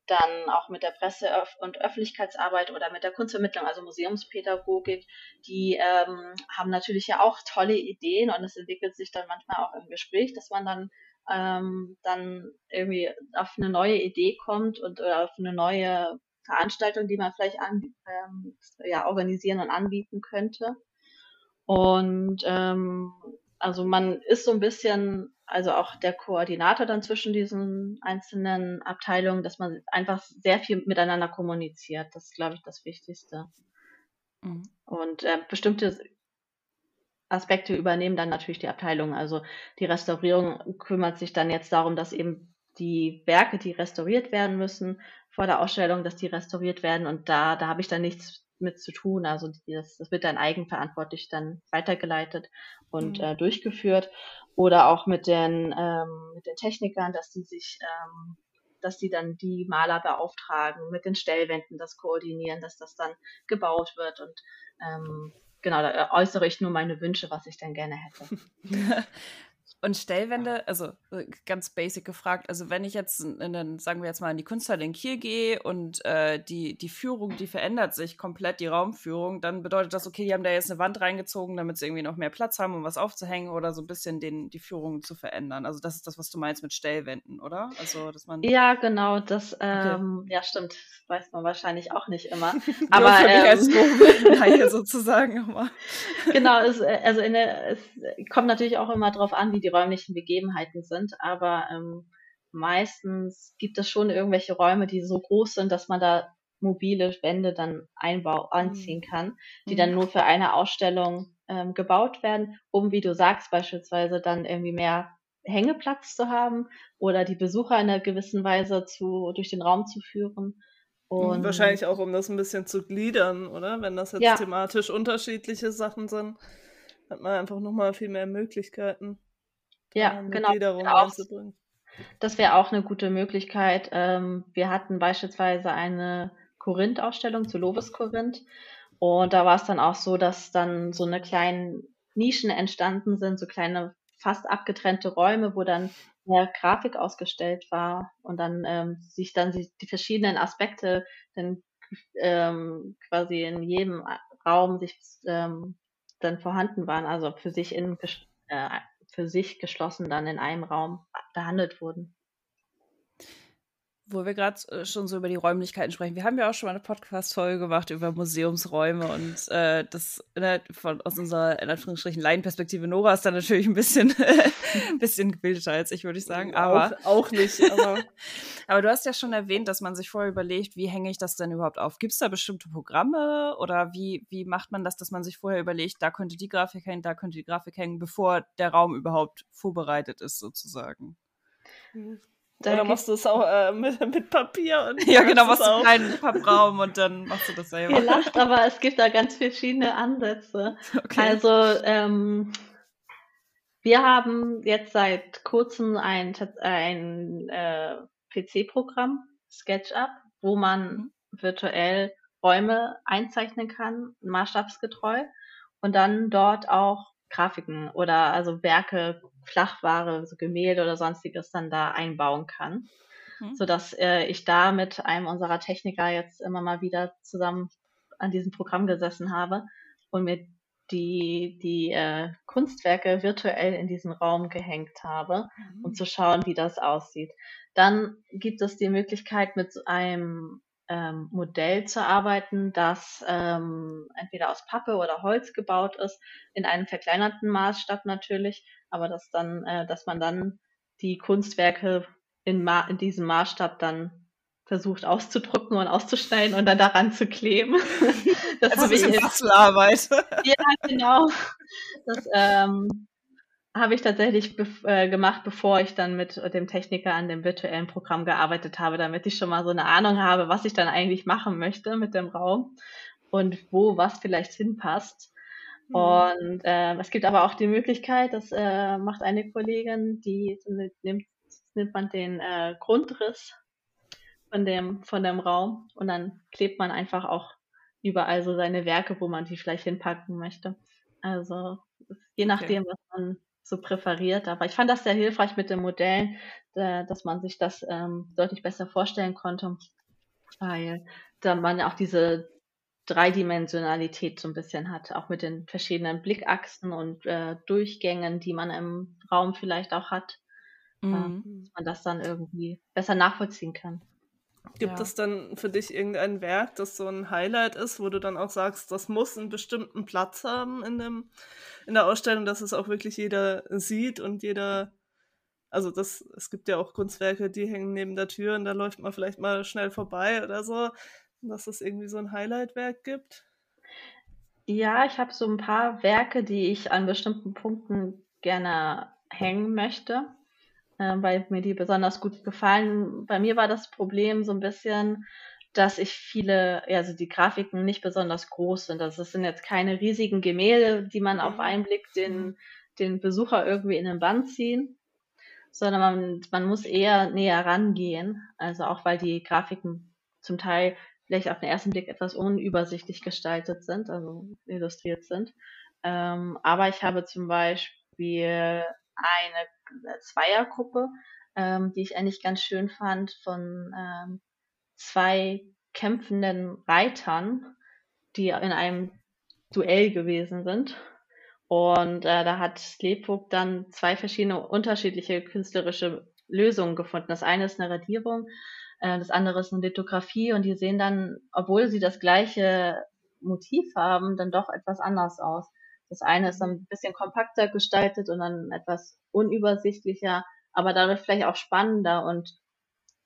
dann auch mit der Presse- und Öffentlichkeitsarbeit oder mit der Kunstvermittlung, also Museumspädagogik, die ähm, haben natürlich ja auch tolle Ideen und es entwickelt sich dann manchmal auch im Gespräch, dass man dann ähm, dann irgendwie auf eine neue Idee kommt und oder auf eine neue Veranstaltung, die man vielleicht an, ähm, ja, organisieren und anbieten könnte. Und ähm, also man ist so ein bisschen also auch der Koordinator dann zwischen diesen einzelnen Abteilungen, dass man einfach sehr viel miteinander kommuniziert. Das ist, glaube ich, das Wichtigste. Mhm. Und äh, bestimmte Aspekte übernehmen dann natürlich die Abteilungen. Also die Restaurierung kümmert sich dann jetzt darum, dass eben die Werke, die restauriert werden müssen vor der Ausstellung, dass die restauriert werden. Und da, da habe ich dann nichts mit zu tun. Also das, das wird dann eigenverantwortlich dann weitergeleitet und mhm. äh, durchgeführt. Oder auch mit den, ähm, mit den Technikern, dass die sich, ähm, dass die dann die Maler beauftragen, mit den Stellwänden das koordinieren, dass das dann gebaut wird. Und ähm, genau, da äußere ich nur meine Wünsche, was ich dann gerne hätte. (laughs) Und Stellwände, also äh, ganz basic gefragt, also wenn ich jetzt, in den, sagen wir jetzt mal, in die Kunsthalle in Kiel gehe und äh, die, die Führung, die verändert sich komplett, die Raumführung, dann bedeutet das, okay, die haben da jetzt eine Wand reingezogen, damit sie irgendwie noch mehr Platz haben, um was aufzuhängen oder so ein bisschen den, die Führung zu verändern. Also das ist das, was du meinst mit Stellwänden, oder? Also, dass man ja, genau, das, ähm, okay. ja stimmt, weiß man wahrscheinlich auch nicht immer. (laughs) Aber für ähm, als (laughs) sozusagen immer. genau, es, äh, also in der, es kommt natürlich auch immer darauf an, wie die räumlichen Begebenheiten sind, aber ähm, meistens gibt es schon irgendwelche Räume, die so groß sind, dass man da mobile Wände dann einbau anziehen mhm. kann, die mhm. dann nur für eine Ausstellung ähm, gebaut werden, um, wie du sagst, beispielsweise dann irgendwie mehr Hängeplatz zu haben oder die Besucher in einer gewissen Weise zu, durch den Raum zu führen. Und Wahrscheinlich auch, um das ein bisschen zu gliedern, oder? Wenn das jetzt ja. thematisch unterschiedliche Sachen sind, hat man einfach nochmal viel mehr Möglichkeiten. Ja, genau. Auch, das wäre auch eine gute Möglichkeit. Ähm, wir hatten beispielsweise eine Korinth-Ausstellung zu Lovis Korinth. Und da war es dann auch so, dass dann so eine kleine Nischen entstanden sind, so kleine fast abgetrennte Räume, wo dann mehr Grafik ausgestellt war und dann ähm, sich dann die, die, verschiedenen Aspekte dann ähm, quasi in jedem Raum sich ähm, dann vorhanden waren, also für sich in äh, für sich geschlossen dann in einem Raum behandelt wurden. Wo wir gerade äh, schon so über die Räumlichkeiten sprechen. Wir haben ja auch schon mal eine Podcast-Folge gemacht über Museumsräume und äh, das ne, von, aus unserer in Anführungsstrichen Laienperspektive Nora ist dann natürlich ein bisschen, ein (laughs) bisschen gebildeter als ich, würde ich sagen. Aber auch, auch nicht. Aber. (laughs) aber du hast ja schon erwähnt, dass man sich vorher überlegt, wie hänge ich das denn überhaupt auf? Gibt es da bestimmte Programme oder wie, wie macht man das, dass man sich vorher überlegt, da könnte die Grafik hängen, da könnte die Grafik hängen, bevor der Raum überhaupt vorbereitet ist, sozusagen? Mhm. Da Oder machst du es auch äh, mit, mit, Papier? Und (laughs) ja, genau, machst du einen kleinen Pappraum und dann machst du das selber. Ihr lacht, aber es gibt da ganz verschiedene Ansätze. (laughs) Okay. Also, ähm, Wir haben jetzt seit kurzem ein, ein äh, PC-Programm, SketchUp, wo man mhm. virtuell Räume einzeichnen kann, maßstabsgetreu, und dann dort auch Grafiken oder also Werke, Flachware, so Gemälde oder sonstiges dann da einbauen kann. Mhm. Sodass äh, ich da mit einem unserer Techniker jetzt immer mal wieder zusammen an diesem Programm gesessen habe und mir die, die äh, Kunstwerke virtuell in diesen Raum gehängt habe, mhm. um zu schauen, wie das aussieht. Dann gibt es die Möglichkeit, mit einem ähm, Modell zu arbeiten, das ähm, entweder aus Pappe oder Holz gebaut ist, in einem verkleinerten Maßstab natürlich, aber dass dann, äh, dass man dann die Kunstwerke in, Ma in diesem Maßstab dann versucht auszudrucken und auszuschneiden und dann daran zu kleben. (laughs) Das also habe ich Bastelarbeit. (laughs) Ja, genau. Das ähm, habe ich tatsächlich be äh, gemacht, bevor ich dann mit dem Techniker an dem virtuellen Programm gearbeitet habe, damit ich schon mal so eine Ahnung habe, was ich dann eigentlich machen möchte mit dem Raum und wo was vielleicht hinpasst. Mhm. Und äh, es gibt aber auch die Möglichkeit, das äh, macht eine Kollegin, die nimmt, nimmt man den äh, Grundriss von dem, von dem Raum und dann klebt man einfach auch überall so seine Werke, wo man die vielleicht hinpacken möchte. Also je nachdem, okay. was man so präferiert. Aber ich fand das sehr hilfreich mit den Modellen, dass man sich das ähm, deutlich besser vorstellen konnte, weil da man auch diese Dreidimensionalität so ein bisschen hat, auch mit den verschiedenen Blickachsen und äh, Durchgängen, die man im Raum vielleicht auch hat, äh, mhm. äh, dass man das dann irgendwie besser nachvollziehen kann. Gibt ja. es dann für dich irgendein Werk, das so ein Highlight ist, wo du dann auch sagst, das muss einen bestimmten Platz haben in, dem, in der Ausstellung, dass es auch wirklich jeder sieht und jeder, also das, es gibt ja auch Kunstwerke, die hängen neben der Tür und da läuft man vielleicht mal schnell vorbei oder so, dass es irgendwie so ein Highlight-Werk gibt? Ja, ich habe so ein paar Werke, die ich an bestimmten Punkten gerne hängen möchte äh, weil mir die besonders gut gefallen. Bei mir war das Problem so ein bisschen, dass ich viele, also die Grafiken nicht besonders groß sind. Also es sind jetzt keine riesigen Gemälde, die man auf mhm. einen Blick den, mhm. den Besucher irgendwie in den Band ziehen, sondern man, man muss eher näher rangehen. Also auch weil die Grafiken zum Teil vielleicht auf den ersten Blick etwas unübersichtlich gestaltet sind, also illustriert sind. Ähm, aber ich habe zum Beispiel eine Zweiergruppe, ähm, die ich eigentlich ganz schön fand, von ähm, zwei kämpfenden Reitern, die in einem Duell gewesen sind. Und äh, da hat Sleephook dann zwei verschiedene unterschiedliche künstlerische Lösungen gefunden. Das eine ist eine Radierung, äh, das andere ist eine Lithografie und die sehen dann, obwohl sie das gleiche Motiv haben, dann doch etwas anders aus. Das eine ist dann ein bisschen kompakter gestaltet und dann etwas unübersichtlicher, aber dadurch vielleicht auch spannender und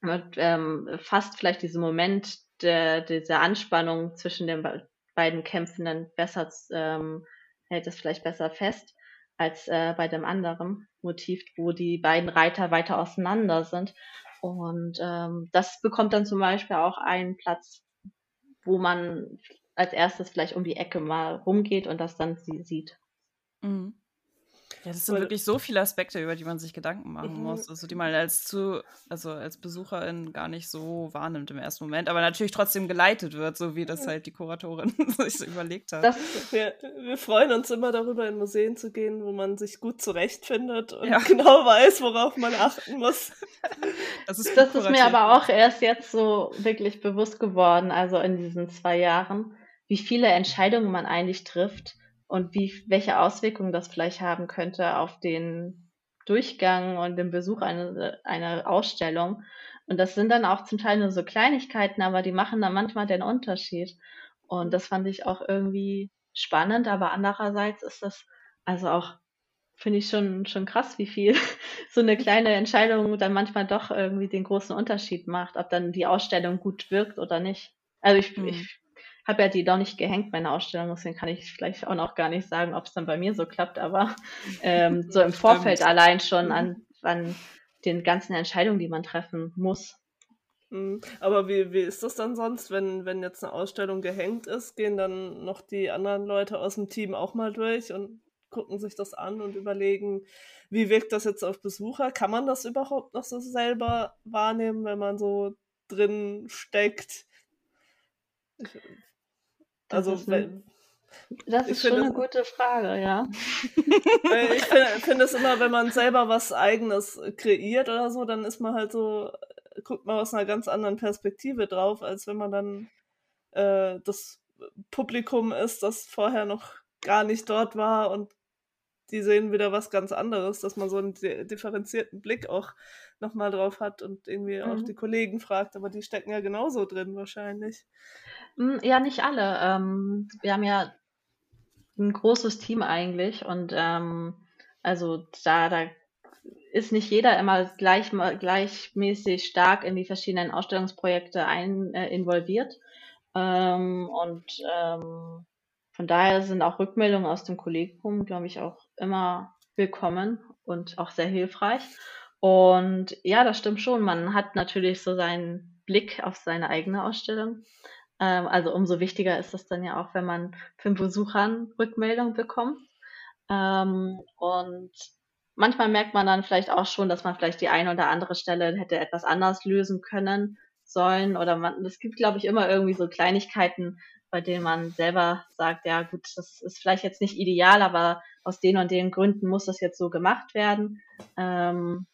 mit, ähm, fast vielleicht diesen Moment der, dieser Anspannung zwischen den beiden Kämpfenden besser, ähm, hält es vielleicht besser fest als äh, bei dem anderen Motiv, wo die beiden Reiter weiter auseinander sind. Und ähm, das bekommt dann zum Beispiel auch einen Platz, wo man als erstes vielleicht um die Ecke mal rumgeht und das dann sie sieht. Mhm. Ja, das sind Weil, wirklich so viele Aspekte, über die man sich Gedanken machen mhm. muss, also die man als zu, also als Besucherin gar nicht so wahrnimmt im ersten Moment, aber natürlich trotzdem geleitet wird, so wie das halt die Kuratorin (laughs) sich so überlegt hat. Das, wir, wir, freuen uns immer darüber, in Museen zu gehen, wo man sich gut zurechtfindet und ja. (laughs) genau weiß, worauf man achten muss. (laughs) Das ist, das ist mir aber auch erst jetzt so wirklich bewusst geworden, also in diesen zwei Jahren, wie viele Entscheidungen man eigentlich trifft und wie, welche Auswirkungen das vielleicht haben könnte auf den Durchgang und den Besuch einer, einer Ausstellung. Und das sind dann auch zum Teil nur so Kleinigkeiten, aber die machen dann manchmal den Unterschied. Und das fand ich auch irgendwie spannend, aber andererseits ist das also auch, finde ich schon, schon krass, wie viel (laughs) so eine kleine Entscheidung dann manchmal doch irgendwie den großen Unterschied macht, ob dann die Ausstellung gut wirkt oder nicht. Also ich, mhm. ich habe ja die doch nicht gehängt, meine Ausstellung, deswegen kann ich vielleicht auch noch gar nicht sagen, ob es dann bei mir so klappt, aber ähm, (laughs) so im Vorfeld allein schon mhm. an, an den ganzen Entscheidungen, die man treffen muss. Mhm. Aber wie, wie ist das dann sonst, wenn, wenn jetzt eine Ausstellung gehängt ist? Gehen dann noch die anderen Leute aus dem Team auch mal durch und gucken sich das an und überlegen, wie wirkt das jetzt auf Besucher? Kann man das überhaupt noch so selber wahrnehmen, wenn man so drin steckt? Also, das ist, wenn, das ist schon eine gute Frage, ja. (laughs) ich finde find es immer, wenn man selber was Eigenes kreiert oder so, dann ist man halt so, guckt man aus einer ganz anderen Perspektive drauf, als wenn man dann äh, das Publikum ist, das vorher noch gar nicht dort war und die sehen wieder was ganz anderes, dass man so einen differenzierten Blick auch nochmal drauf hat und irgendwie mhm. auch die Kollegen fragt, aber die stecken ja genauso drin wahrscheinlich. Hm, ja, nicht alle. Ähm, wir haben ja ein großes Team eigentlich und ähm, also da, da ist nicht jeder immer gleich, gleichmäßig stark in die verschiedenen Ausstellungsprojekte ein, äh, involviert. Ähm, und ähm, von daher sind auch Rückmeldungen aus dem Kollegium, glaube ich, auch immer willkommen und auch sehr hilfreich. Und ja, das stimmt schon. Man hat natürlich so seinen Blick auf seine eigene Ausstellung. Ähm, also umso wichtiger ist es dann ja auch, wenn man von Besuchern Rückmeldung bekommt. Ähm, und manchmal merkt man dann vielleicht auch schon, dass man vielleicht die eine oder andere Stelle hätte etwas anders lösen können sollen. Oder man, es gibt, glaube ich, immer irgendwie so Kleinigkeiten, bei denen man selber sagt, ja gut, das ist vielleicht jetzt nicht ideal, aber aus den und den Gründen muss das jetzt so gemacht werden. Ähm,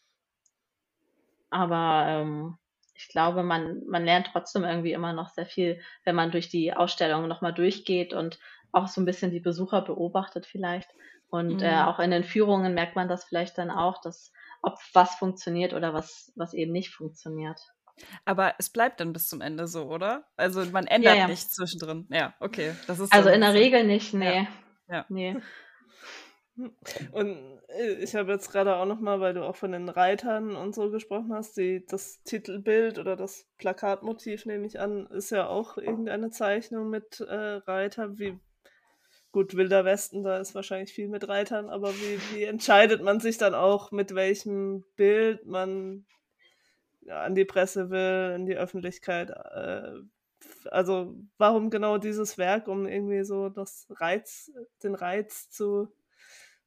aber ähm, ich glaube, man, man lernt trotzdem irgendwie immer noch sehr viel, wenn man durch die Ausstellung nochmal durchgeht und auch so ein bisschen die Besucher beobachtet vielleicht. Und äh, mhm. äh, auch in den Führungen merkt man das vielleicht dann auch, dass ob was funktioniert oder was, was eben nicht funktioniert. Aber es bleibt dann bis zum Ende so, oder? Also man ändert ja, ja. nichts zwischendrin. Ja, okay. Das ist also in der Regel nicht, nee. Ja. nee. (laughs) Und äh, ich habe jetzt gerade auch nochmal, weil du auch von den Reitern und so gesprochen hast, die, das Titelbild oder das Plakatmotiv, nehme ich an, ist ja auch irgendeine Zeichnung mit äh, Reiter. Wie, gut, Wilder Westen, da ist wahrscheinlich viel mit Reitern, aber wie, wie entscheidet man sich dann auch, mit welchem Bild man ja, an die Presse will, in die Öffentlichkeit? Äh, also warum genau dieses Werk, um irgendwie so das Reiz, den Reiz zu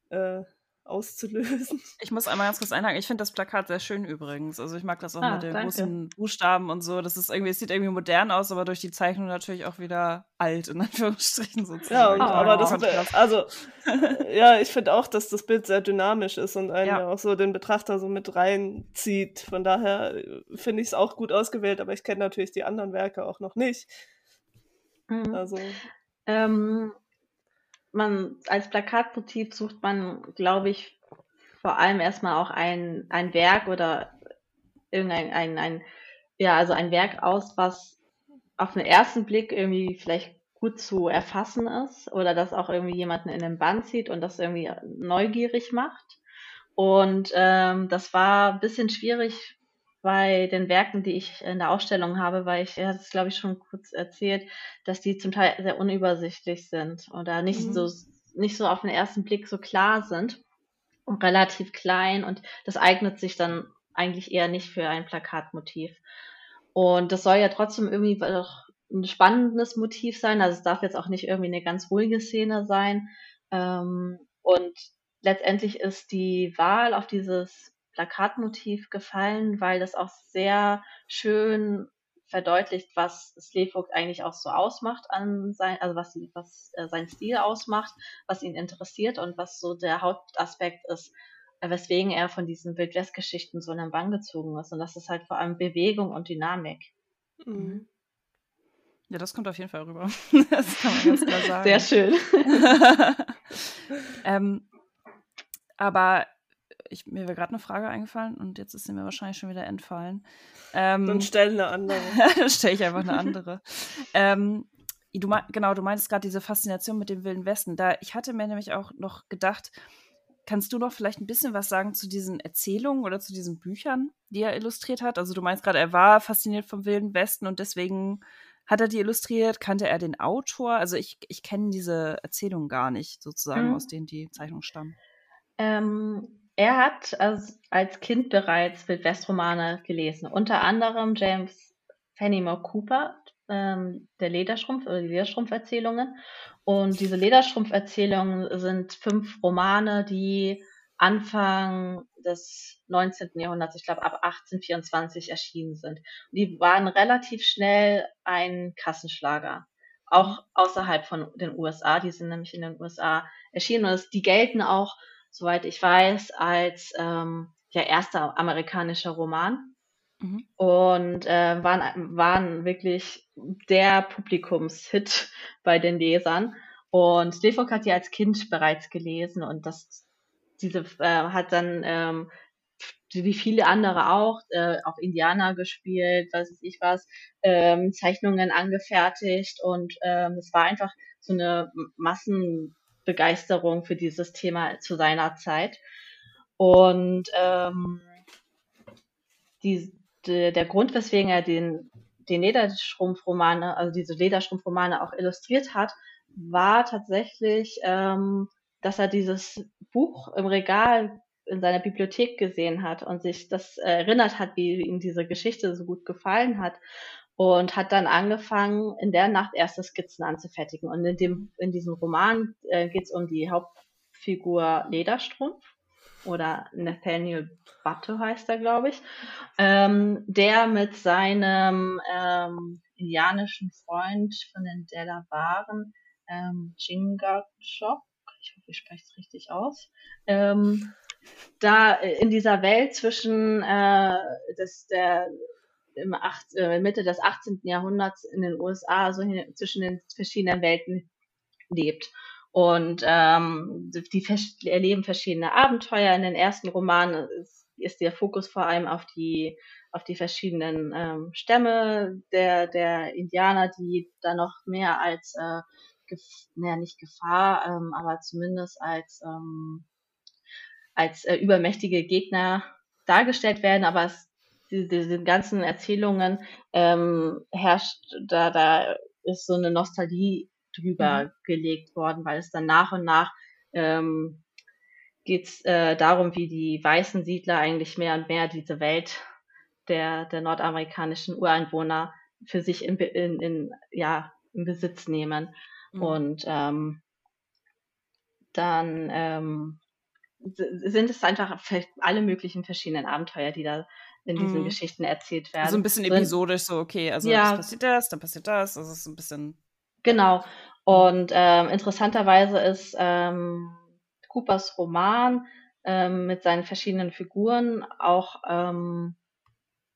äh, auszulösen. (laughs) Ich muss einmal ganz kurz einhaken. Ich finde das Plakat sehr schön übrigens. Also ich mag das auch ah, mit den danke. großen Buchstaben und so. Das ist irgendwie, es sieht irgendwie modern aus, aber durch die Zeichnung natürlich auch wieder alt, in (laughs) Anführungsstrichen sozusagen. Ja, oh, aber das, also, (laughs) ja, ich finde auch, dass das Bild sehr dynamisch ist und einen ja. auch so den Betrachter so mit reinzieht. Von daher äh, finde ich es auch gut ausgewählt, aber ich kenne natürlich die anderen Werke auch noch nicht. Mhm. Also. Ähm, man als Plakatmotiv sucht man, glaube ich, vor allem erstmal auch ein, ein Werk oder irgendein ein, ein, ja, also ein Werk aus, was auf den ersten Blick irgendwie vielleicht gut zu erfassen ist oder das auch irgendwie jemanden in den Band zieht und das irgendwie neugierig macht. Und ähm, das war ein bisschen schwierig bei den Werken, die ich in der Ausstellung habe, weil ich, ja, das glaube ich schon kurz erzählt, dass die zum Teil sehr unübersichtlich sind oder nicht mhm. so nicht so auf den ersten Blick so klar sind und relativ klein und das eignet sich dann eigentlich eher nicht für ein Plakatmotiv. Und das soll ja trotzdem irgendwie doch ein spannendes Motiv sein, also es darf jetzt auch nicht irgendwie eine ganz ruhige Szene sein. Ähm, und letztendlich ist die Wahl auf dieses Plakatmotiv gefallen, weil das auch sehr schön verdeutlicht, was Slevogt eigentlich auch so ausmacht an sein, also was, was äh, sein Stil ausmacht, was ihn interessiert und was so der Hauptaspekt ist, äh, weswegen er von diesen Wildwest-Geschichten so in den Bann gezogen ist. Und das ist halt vor allem Bewegung und Dynamik. Mhm. Ja, das kommt auf jeden Fall rüber. (laughs) das kann man ganz klar sagen. Sehr schön. (laughs) ähm, aber ich, mir wäre gerade eine Frage eingefallen und jetzt ist sie mir wahrscheinlich schon wieder entfallen. Ähm, Dann stell eine andere. (laughs) Dann stelle ich einfach eine andere. ähm, du genau, du meintest gerade diese Faszination mit dem Wilden Westen. Da, ich hatte mir nämlich auch noch gedacht, kannst du noch vielleicht ein bisschen was sagen zu diesen Erzählungen oder zu diesen Büchern, die er illustriert hat? Also du meinst gerade, er war fasziniert vom Wilden Westen und deswegen hat er die illustriert? Kannte er den Autor? Also ich, ich kenne diese Erzählungen gar nicht, sozusagen, mhm. aus denen die Zeichnungen stammen. Ähm, er hat als, Kind bereits Wildwestromane gelesen, unter anderem James Fenimore Cooper, ähm, der Lederschrumpf oder die Lederschrumpferzählungen. Und diese Lederstrumpf-Erzählungen sind fünf Romane, die Anfang des 19. Jahrhunderts, ich glaube ab 1824 erschienen sind. Die waren relativ schnell ein Kassenschlager, auch außerhalb von den USA. Die sind nämlich in den USA erschienen und die gelten auch, soweit ich weiß, als ähm, ja erster amerikanischer Roman. Mhm. Und äh, waren, waren wirklich der Publikumshit (laughs) bei den Lesern. Und Lefok hat die als Kind bereits gelesen und das diese äh, hat dann ähm, wie viele andere auch, äh, auch Indianer gespielt, weiß ich was, ähm, Zeichnungen angefertigt und ähm, es war einfach so eine Massenbegeisterung für dieses Thema zu seiner Zeit. Und ähm, die, de, der Grund, weswegen er den, den Lederstrumpfromane, also diese Lederstrumpfromane auch illustriert hat, war tatsächlich, ähm, dass er dieses Buch im Regal in seiner Bibliothek gesehen hat und sich das erinnert hat, wie ihm diese Geschichte so gut gefallen hat und hat dann angefangen, in der Nacht erste Skizzen anzufertigen. Und in dem, in diesem Roman äh, geht es um die Hauptfigur Lederstrumpf oder Nathaniel Butte heißt er, glaube ich, ähm, der mit seinem ähm, indianischen Freund von den Delawaren, ähm, Chingachgook, ich hoffe, ich spreche es richtig aus, ähm, da in dieser Welt zwischen äh, des, der im acht, äh, Mitte des 18. Jahrhunderts in den USA, so hin, zwischen den verschiedenen Welten lebt. Und ähm, die erleben verschiedene Abenteuer. In den ersten Romanen ist, ist der Fokus vor allem auf die auf die verschiedenen ähm, Stämme der der Indianer, die da noch mehr als äh, naja, nicht Gefahr, ähm, aber zumindest als ähm, als äh, übermächtige Gegner dargestellt werden. Aber es, die, diese ganzen Erzählungen ähm, herrscht da da ist so eine Nostalgie drüber mhm. gelegt worden, weil es dann nach und nach ähm, geht es äh, darum, wie die weißen Siedler eigentlich mehr und mehr diese Welt der, der nordamerikanischen Ureinwohner für sich in, in, in, ja, in Besitz nehmen. Mhm. Und ähm, dann ähm, sind es einfach alle möglichen verschiedenen Abenteuer, die da in diesen mhm. Geschichten erzählt werden. So ein bisschen episodisch, so, okay, also ja, passiert das, dann passiert das, also es ist ein bisschen Genau. Und ähm, interessanterweise ist ähm, Coopers Roman ähm, mit seinen verschiedenen Figuren auch ähm,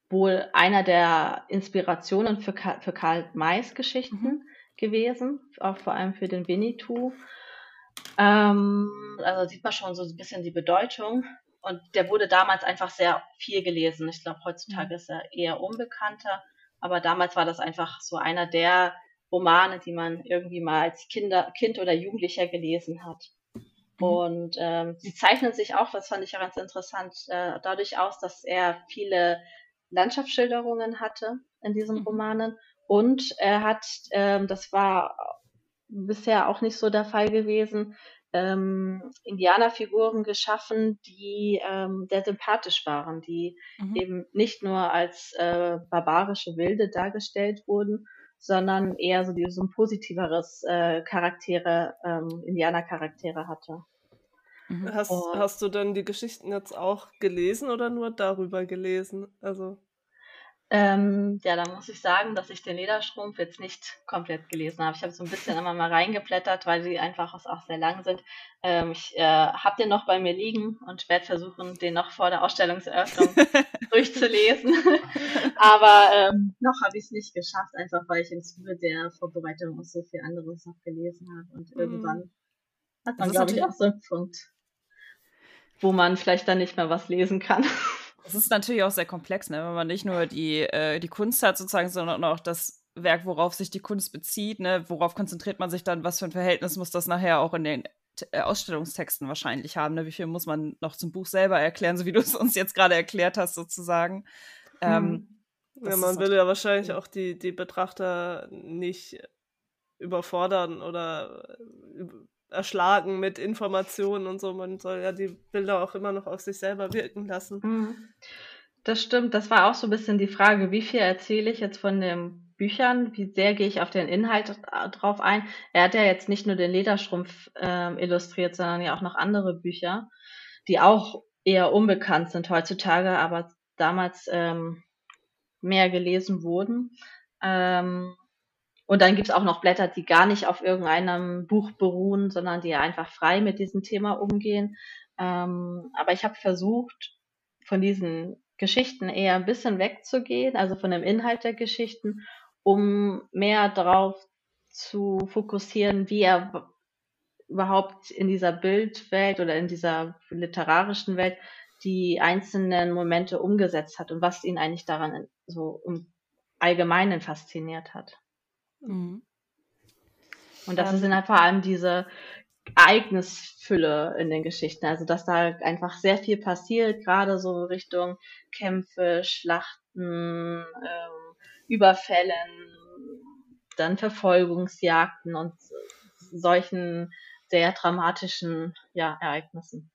wohl einer der Inspirationen für, Ka für Karl Mays Geschichten mhm. gewesen, auch vor allem für den Winnetou. Ähm, also sieht man schon so ein bisschen die Bedeutung. Und der wurde damals einfach sehr viel gelesen. Ich glaube, heutzutage mhm. ist er eher unbekannter. Aber damals war das einfach so einer der Romane, die man irgendwie mal als Kinder, Kind oder Jugendlicher gelesen hat. Mhm. Und ähm, sie zeichnen sich auch, das fand ich ja ganz interessant, äh, dadurch aus, dass er viele Landschaftsschilderungen hatte in diesen mhm. Romanen. Und er hat, ähm, das war bisher auch nicht so der Fall gewesen, ähm, Indianerfiguren geschaffen, die ähm, sehr sympathisch waren, die mhm. eben nicht nur als äh, barbarische Wilde dargestellt wurden, sondern eher so, die, so ein positiveres äh, Charaktere, ähm, Indianer-Charaktere hatte. Mhm. Hast, hast du denn die Geschichten jetzt auch gelesen oder nur darüber gelesen? Also ähm, ja, da muss ich sagen, dass ich den Lederstrumpf jetzt nicht komplett gelesen habe. Ich habe so ein bisschen immer mal reingeblättert, weil sie einfach auch sehr lang sind. Ähm, ich äh, habe den noch bei mir liegen und werde versuchen, den noch vor der Ausstellungseröffnung (laughs) durchzulesen. (laughs) Aber ähm, noch habe ich es nicht geschafft, einfach weil ich im Zuge der Vorbereitung auch so viel anderes noch gelesen habe. Und mhm. irgendwann hat man, glaube ich, auch so einen Punkt, wo man vielleicht dann nicht mehr was lesen kann. Das ist natürlich auch sehr komplex, ne? wenn man nicht nur die, äh, die Kunst hat sozusagen, sondern auch das Werk, worauf sich die Kunst bezieht, ne? worauf konzentriert man sich dann, was für ein Verhältnis muss das nachher auch in den äh, Ausstellungstexten wahrscheinlich haben, ne? wie viel muss man noch zum Buch selber erklären, so wie du es uns jetzt gerade erklärt hast sozusagen. Ähm, hm. ja, man will ja wahrscheinlich auch die, die Betrachter nicht überfordern oder äh, erschlagen mit Informationen und so. Man soll ja die Bilder auch immer noch auf sich selber wirken lassen. Mhm. Das stimmt. Das war auch so ein bisschen die Frage, wie viel erzähle ich jetzt von dem Büchern. Wie sehr gehe ich auf den Inhalt drauf ein? Er hat ja jetzt nicht nur den Lederstrumpf äh, illustriert, sondern ja auch noch andere Bücher, die auch eher unbekannt sind heutzutage, aber damals ähm, mehr gelesen wurden. Ähm, und dann gibt es auch noch Blätter, die gar nicht auf irgendeinem Buch beruhen, sondern die einfach frei mit diesem Thema umgehen. Ähm, aber ich habe versucht, von diesen Geschichten eher ein bisschen wegzugehen, also von dem Inhalt der Geschichten, um mehr darauf zu fokussieren, wie er überhaupt in dieser Bildwelt oder in dieser literarischen Welt die einzelnen Momente umgesetzt hat und was ihn eigentlich daran so im Allgemeinen fasziniert hat. Mhm. Und das ähm, sind halt vor allem diese Ereignisfülle in den Geschichten. Also, dass da einfach sehr viel passiert, gerade so Richtung Kämpfe, Schlachten, ähm, Überfällen, dann Verfolgungsjagden und solchen sehr dramatischen ja, Ereignissen.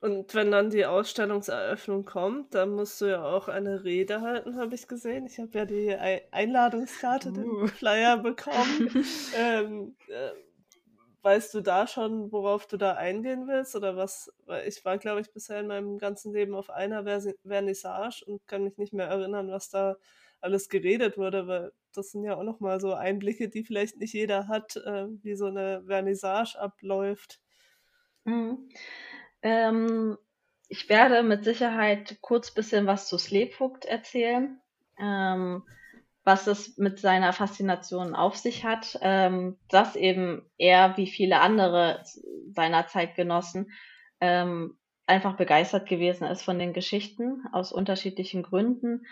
Und wenn dann die Ausstellungseröffnung kommt, dann musst du ja auch eine Rede halten, habe ich gesehen. Ich habe ja die Einladungskarte, uh. den Flyer bekommen. (laughs) ähm, äh, weißt du da schon, worauf du da eingehen willst? Oder was? Weil ich war, glaube ich, bisher in meinem ganzen Leben auf einer Vernissage und kann mich nicht mehr erinnern, was da alles geredet wurde, weil das sind ja auch nochmal so Einblicke, die vielleicht nicht jeder hat, äh, wie so eine Vernissage abläuft. Mhm. Ähm, ich werde mit Sicherheit kurz bisschen was zu Sleephooked erzählen, ähm, was es mit seiner Faszination auf sich hat, ähm, dass eben er wie viele andere seiner Zeitgenossen ähm, einfach begeistert gewesen ist von den Geschichten aus unterschiedlichen Gründen.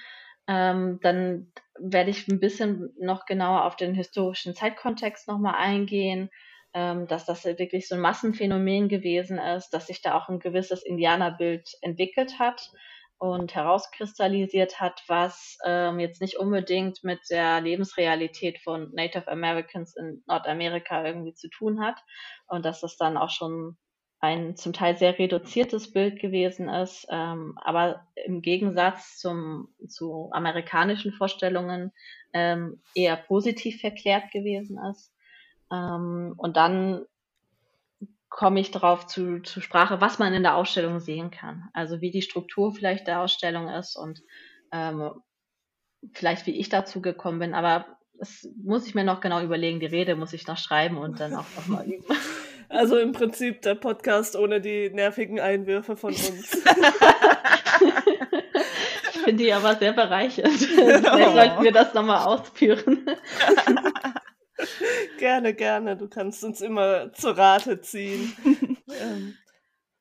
Ähm, dann werde ich ein bisschen noch genauer auf den historischen Zeitkontext nochmal eingehen, ähm, dass das wirklich so ein Massenphänomen gewesen ist, dass sich da auch ein gewisses Indianerbild entwickelt hat und herauskristallisiert hat, was ähm, jetzt nicht unbedingt mit der Lebensrealität von Native Americans in Nordamerika irgendwie zu tun hat und dass das dann auch schon ein zum Teil sehr reduziertes Bild gewesen ist, ähm, aber im Gegensatz zum, zu amerikanischen Vorstellungen ähm, eher positiv verklärt gewesen ist. Ähm, und dann komme ich darauf zu, zu Sprache, was man in der Ausstellung sehen kann. Also wie die Struktur vielleicht der Ausstellung ist und ähm, vielleicht wie ich dazu gekommen bin. Aber das muss ich mir noch genau überlegen. Die Rede muss ich noch schreiben und dann auch nochmal (laughs) üben. Also im Prinzip der Podcast ohne die nervigen Einwürfe von uns. ich finde die aber sehr bereichernd. (laughs) Vielleicht oh. sollten wir das nochmal ausführen. (laughs) (laughs) gerne, gerne. Du kannst uns immer zur Rate ziehen. (laughs) ähm,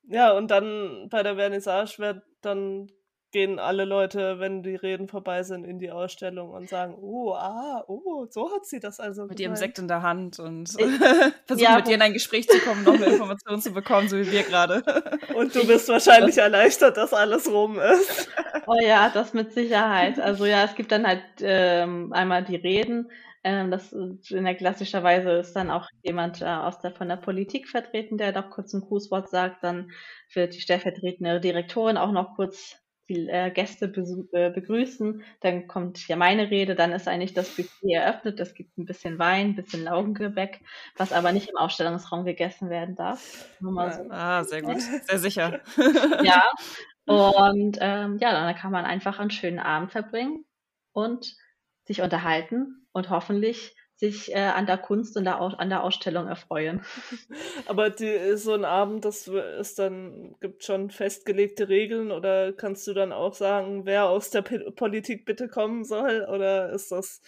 ja, und dann bei der Vernissage wird dann gehen alle Leute, wenn die Reden vorbei sind, in die Ausstellung und sagen, oh, ah, oh, so hat sie das also Mit ihrem Sekt in der Hand und (laughs) versuchen ja, mit dir in ein Gespräch zu kommen, noch eine Information zu bekommen, so wie wir gerade. Und du bist wahrscheinlich erleichtert, dass alles rum ist. Oh ja, das mit Sicherheit. Also ja, es gibt dann halt ähm, einmal die Reden, ähm, das in der klassischer Weise ist dann auch jemand äh, aus der von der Politik vertreten, der doch kurz ein Grußwort sagt. Dann wird die stellvertretende Direktorin auch noch kurz die äh, Gäste äh, begrüßen. Dann kommt ja meine Rede, dann ist eigentlich das Buffet eröffnet. Es gibt ein bisschen Wein, ein bisschen Laugengebäck, was aber nicht im Ausstellungsraum gegessen werden darf. Nur so. Ah, sehr gut, sehr sicher. (laughs) ja, (laughs) und ähm, ja, dann kann man einfach einen schönen Abend verbringen und sich unterhalten und hoffentlich sich äh, an der Kunst und der, an der Ausstellung erfreuen. (laughs) Aber die, so ein Abend, das ist dann, gibt schon festgelegte Regeln oder kannst du dann auch sagen, wer aus der P Politik bitte kommen soll? Oder ist das,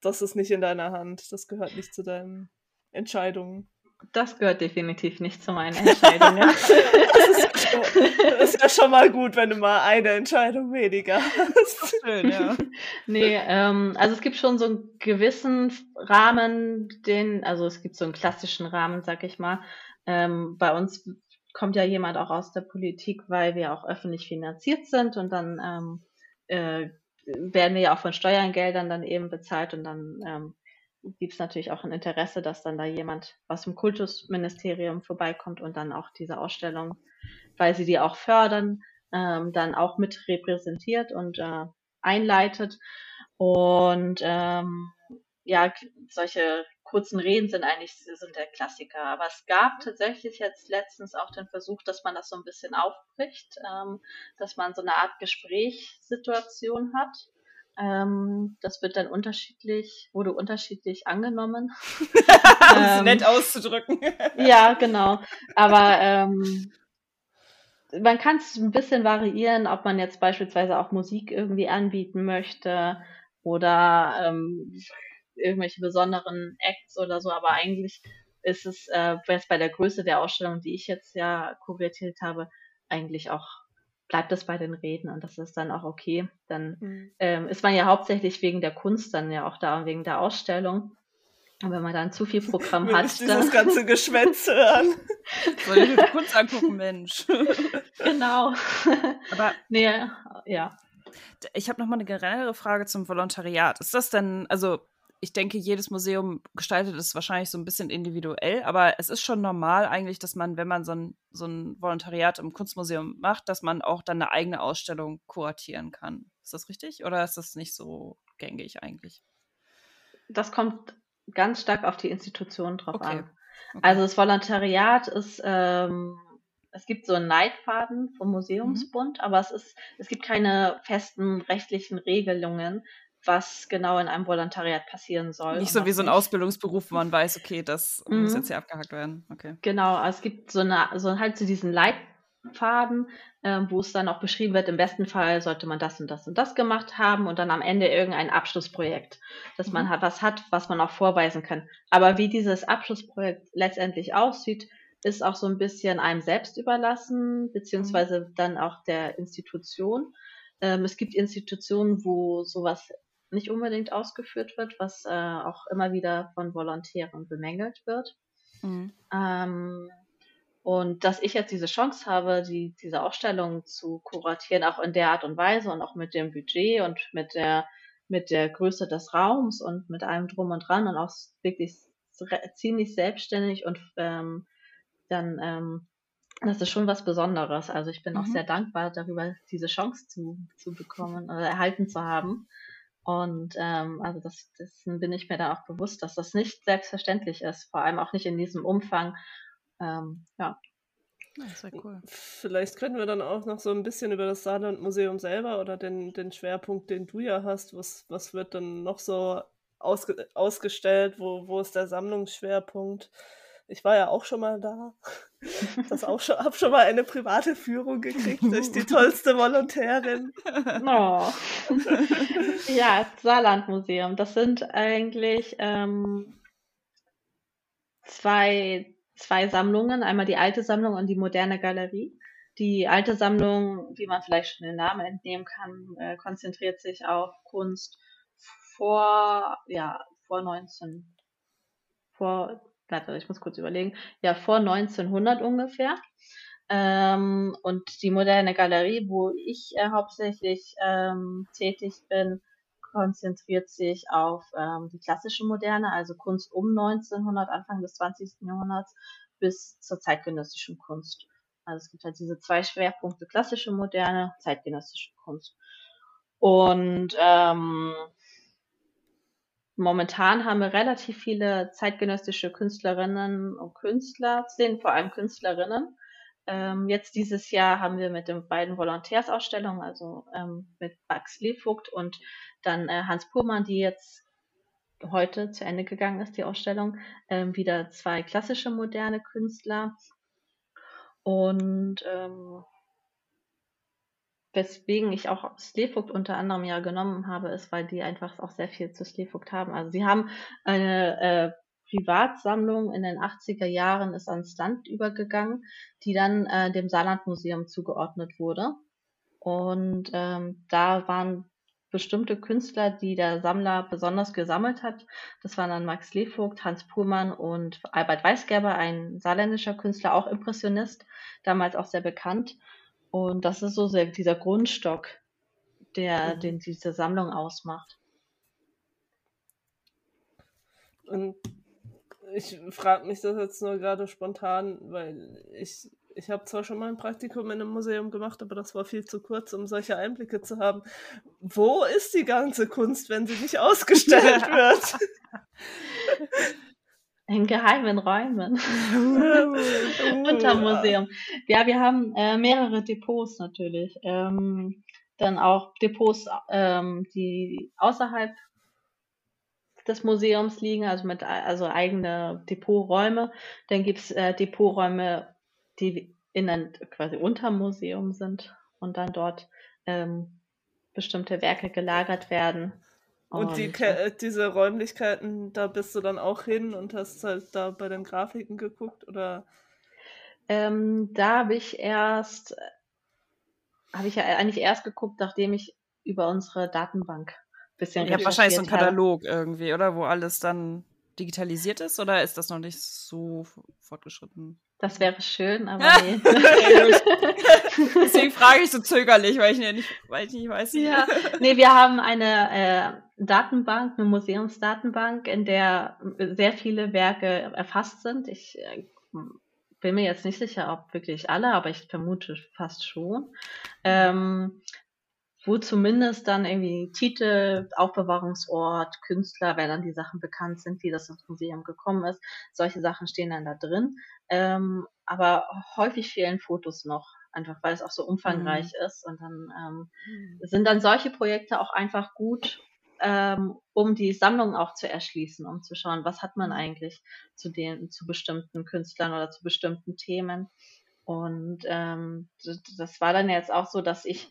das ist nicht in deiner Hand? Das gehört nicht zu deinen Entscheidungen? Das gehört definitiv nicht zu meinen (laughs) Entscheidungen. das, ist, (laughs) das ist ja schon mal gut, wenn du mal eine Entscheidung weniger hast. Schön, ja. (laughs) Nee, ähm, also es gibt schon so einen gewissen Rahmen, den, also es gibt so einen klassischen Rahmen, sag ich mal. Ähm, bei uns kommt ja jemand auch aus der Politik, weil wir auch öffentlich finanziert sind und dann ähm, äh, werden wir ja auch von Steuergeldern dann eben bezahlt und dann ähm, gibt es natürlich auch ein Interesse, dass dann da jemand aus dem Kultusministerium vorbeikommt und dann auch diese Ausstellung, weil sie die auch fördern, ähm, dann auch mit repräsentiert und äh, einleitet. Und ähm, ja, solche kurzen Reden sind eigentlich sind der Klassiker. Aber es gab tatsächlich jetzt letztens auch den Versuch, dass man das so ein bisschen aufbricht, ähm, dass man so eine Art Gesprächssituation hat. Ähm, das wird dann unterschiedlich, wurde unterschiedlich angenommen. (laughs) um es ähm, nett auszudrücken. ja, genau. Aber ähm, man kann es ein bisschen variieren, ob man jetzt beispielsweise auch Musik irgendwie anbieten möchte oder ähm, irgendwelche besonderen Acts oder so, aber eigentlich ist es äh, jetzt bei der Größe der Ausstellung, die ich jetzt ja kuratiert habe, eigentlich auch bleibt es bei den Reden und das ist dann auch okay. Dann mhm. ähm, ist man ja hauptsächlich wegen der Kunst dann ja auch da und wegen der Ausstellung. Und wenn man dann zu viel Programm hat, ich dieses ganze Geschwätz (laughs) hören. Soll ich mir Kunst angucken, Mensch. genau. Aber nee, ja. Ich habe noch mal eine generelle Frage zum Volontariat. Ist das denn, also ich denke, jedes Museum gestaltet es wahrscheinlich so ein bisschen individuell, aber es ist schon normal eigentlich, dass man, wenn man so ein, so ein Volontariat im Kunstmuseum macht, dass man auch dann eine eigene Ausstellung kuratieren kann. Ist das richtig oder ist das nicht so gängig eigentlich? Das kommt ganz stark auf die Institution drauf okay. an. Okay. Also das Volontariat ist, ähm, es gibt so einen Neidfaden vom Museumsbund, mhm. aber es ist, es gibt keine festen rechtlichen Regelungen, was genau in einem Volontariat passieren soll. Nicht so wie so ein nicht. Ausbildungsberuf, wo man weiß, okay, das mhm. muss jetzt hier abgehakt werden. Okay. Genau, es gibt so eine, so halt zu so diesen Leitfaden, äh, wo es dann auch beschrieben wird, im besten Fall sollte man das und das und das gemacht haben und dann am Ende irgendein Abschlussprojekt, dass mhm. man hat, was hat, was man auch vorweisen kann. Aber wie dieses Abschlussprojekt letztendlich aussieht, ist auch so ein bisschen einem selbst überlassen, beziehungsweise mhm. dann auch der Institution. Ähm, es gibt Institutionen, wo sowas nicht unbedingt ausgeführt wird, was äh, auch immer wieder von Volontären bemängelt wird. Mhm. Ähm, und dass ich jetzt diese Chance habe, die, diese Ausstellung zu kuratieren, auch in der Art und Weise und auch mit dem Budget und mit der, mit der Größe des Raums und mit allem drum und dran und auch wirklich ziemlich selbstständig und ähm, dann, ähm, das ist schon was Besonderes. Also ich bin mhm. auch sehr dankbar darüber, diese Chance zu, zu bekommen oder erhalten zu haben. Und ähm, also das, dessen bin ich mir dann auch bewusst, dass das nicht selbstverständlich ist, vor allem auch nicht in diesem Umfang. Ähm, ja. Das wäre cool. Vielleicht können wir dann auch noch so ein bisschen über das Saarland-Museum selber oder den, den Schwerpunkt, den du ja hast. Was, was wird dann noch so ausge ausgestellt? Wo, wo ist der Sammlungsschwerpunkt? Ich war ja auch schon mal da. (laughs) Das auch schon, habe schon mal eine private Führung gekriegt durch die (laughs) tollste Volontärin. Oh. ja, Saarlandmuseum. Das sind eigentlich ähm, zwei, zwei Sammlungen. Einmal die alte Sammlung und die moderne Galerie. Die alte Sammlung, wie man vielleicht schon den Namen entnehmen kann, äh, konzentriert sich auf Kunst vor, ja, vor 19, vor warte, ich muss kurz überlegen, ja, vor 1900 ungefähr. Ähm, und die moderne Galerie, wo ich äh, hauptsächlich ähm, tätig bin, konzentriert sich auf ähm, die klassische Moderne, also Kunst um 1900, Anfang des 20. Jahrhunderts bis zur zeitgenössischen Kunst. Also es gibt halt diese zwei Schwerpunkte, klassische Moderne, zeitgenössische Kunst. Und ähm, Momentan haben wir relativ viele zeitgenössische Künstlerinnen und Künstler, sind vor allem Künstlerinnen. Ähm, jetzt dieses Jahr haben wir mit den beiden Volontärsausstellungen, also ähm, mit Max Levogt und dann äh, Hans Purmann, die jetzt heute zu Ende gegangen ist, die Ausstellung, ähm, wieder zwei klassische moderne Künstler. Und ähm, weswegen ich auch Slevogt unter anderem ja genommen habe, ist, weil die einfach auch sehr viel zu Slevogt haben. Also sie haben eine äh, Privatsammlung in den 80er Jahren ist ans Land übergegangen, die dann äh, dem Saarlandmuseum zugeordnet wurde. Und ähm, da waren bestimmte Künstler, die der Sammler besonders gesammelt hat. Das waren dann Max Levogt, Hans Puhlmann und Albert Weisgerber, ein saarländischer Künstler, auch Impressionist, damals auch sehr bekannt. Und das ist so sehr, dieser Grundstock, der, mhm. den diese Sammlung ausmacht. Und ich frage mich das jetzt nur gerade spontan, weil ich ich habe zwar schon mal ein Praktikum in einem Museum gemacht, aber das war viel zu kurz, um solche Einblicke zu haben. Wo ist die ganze Kunst, wenn sie nicht ausgestellt (laughs) wird? In geheimen Räumen. Unter Museum. Ja, wir haben äh, mehrere Depots natürlich. Ähm, dann auch Depots, ähm, die außerhalb des Museums liegen, also mit also eigene Depoträume. Dann gibt es äh, Depoträume, die innen quasi unterm Museum sind und dann dort ähm, bestimmte Werke gelagert werden. Und, die, äh, diese Räumlichkeiten, da bist du dann auch hin und hast halt da bei den Grafiken geguckt oder? Ähm, da habe ich erst, habe ich ja eigentlich erst geguckt, nachdem ich über unsere Datenbank ein bisschen Ich habe wahrscheinlich so einen Katalog habe. irgendwie, oder? Wo alles dann digitalisiert ist oder ist das noch nicht so fortgeschritten? Das wäre schön, aber (laughs) nee. (laughs) Deswegen frage ich so zögerlich, weil ich nicht, weil ich nicht weiß. Ja, nee, wir haben eine äh, Datenbank, eine Museumsdatenbank, in der sehr viele Werke erfasst sind. Ich äh, bin mir jetzt nicht sicher, ob wirklich alle, aber ich vermute fast schon. Ähm, wo zumindest dann irgendwie Titel, Aufbewahrungsort, Künstler, wer dann die Sachen bekannt sind, wie das ins Museum gekommen ist. Solche Sachen stehen dann da drin. Ähm, aber häufig fehlen Fotos noch, einfach weil es auch so umfangreich mhm. ist. Und dann ähm, mhm. sind dann solche Projekte auch einfach gut, ähm, um die Sammlung auch zu erschließen, um zu schauen, was hat man mhm. eigentlich zu den, zu bestimmten Künstlern oder zu bestimmten Themen. Und ähm, das war dann jetzt auch so, dass ich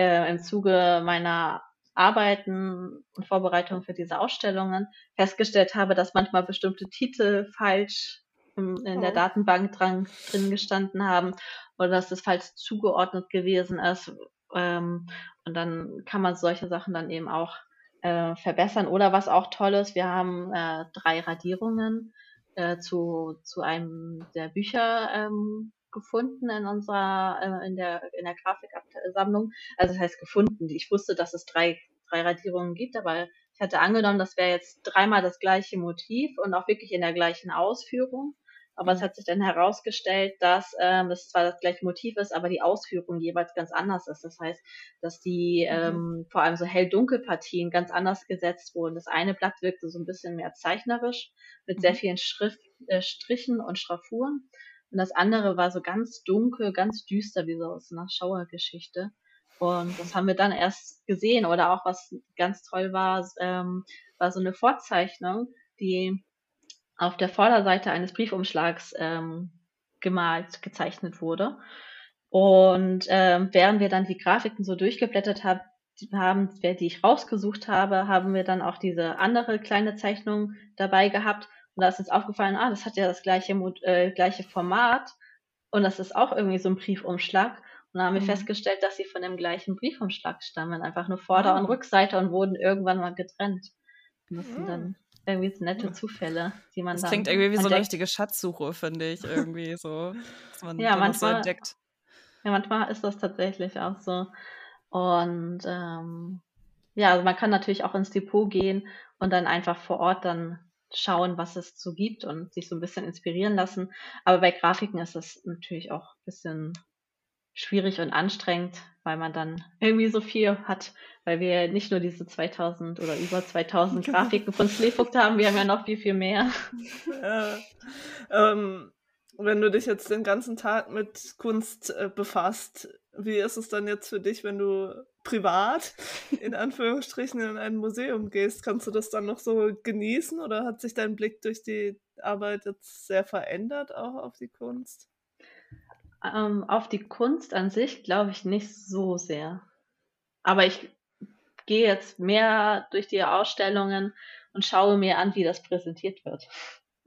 äh, im Zuge meiner Arbeiten und Vorbereitung für diese Ausstellungen festgestellt habe, dass manchmal bestimmte Titel falsch in, oh. der Datenbank dran, drin gestanden haben oder dass das falsch zugeordnet gewesen ist. Ähm, und dann kann man solche Sachen dann eben auch äh, verbessern. Oder was auch toll ist, wir haben äh, drei Radierungen äh, zu, zu einem der Bücher ähm, gefunden in unserer, äh, in der, in der Grafiksammlung. Also das heißt gefunden. Ich wusste, dass es drei, drei Radierungen gibt, aber ich hatte angenommen, das wäre jetzt dreimal das gleiche Motiv und auch wirklich in der gleichen Ausführung. Aber es mhm. hat sich dann herausgestellt, dass ähm, das zwar das gleiche Motiv ist, aber die Ausführung jeweils ganz anders ist. Das heißt, dass die mhm. ähm, vor allem so hell-dunkel-Partien ganz anders gesetzt wurden. Das eine Blatt wirkte so ein bisschen mehr zeichnerisch mit mhm. sehr vielen Schrift, äh, Strichen und Schraffuren. Und das andere war so ganz dunkel, ganz düster, wie so aus einer Schauergeschichte. Und das haben wir dann erst gesehen. Oder auch was ganz toll war, ähm, war so eine Vorzeichnung, die auf der Vorderseite eines Briefumschlags ähm, gemalt, gezeichnet wurde. Und ähm, während wir dann die Grafiken so durchgeblättert hab, haben, die ich rausgesucht habe, haben wir dann auch diese andere kleine Zeichnung dabei gehabt. Und da ist uns aufgefallen, ah, das hat ja das gleiche, äh, gleiche Format und das ist auch irgendwie so ein Briefumschlag. Und da haben wir mhm. festgestellt, dass sie von dem gleichen Briefumschlag stammen, einfach nur Vorder- und ah. Rückseite und wurden irgendwann mal getrennt. Und das sind dann irgendwie so nette Zufälle, die man das dann klingt irgendwie wie entdeckt. so eine richtige Schatzsuche, finde ich, irgendwie so, dass man (laughs) ja, manchmal, so entdeckt. Ja, manchmal ist das tatsächlich auch so. Und ähm, ja, also man kann natürlich auch ins Depot gehen und dann einfach vor Ort dann schauen, was es so gibt und sich so ein bisschen inspirieren lassen. Aber bei Grafiken ist das natürlich auch ein bisschen schwierig und anstrengend, weil man dann irgendwie so viel hat, weil wir nicht nur diese 2000 oder über 2000 Grafiken von Sleefucht haben, wir haben ja noch viel, viel mehr. (laughs) Ja. Ähm, wenn du dich jetzt den ganzen Tag mit Kunst äh, befasst, wie ist es dann jetzt für dich, wenn du privat in Anführungsstrichen in ein Museum gehst? Kannst du das dann noch so genießen oder hat sich dein Blick durch die Arbeit jetzt sehr verändert auch auf die Kunst? Ähm, auf die Kunst an sich glaube ich nicht so sehr. Aber ich gehe jetzt mehr durch die Ausstellungen und schaue mir an, wie das präsentiert wird.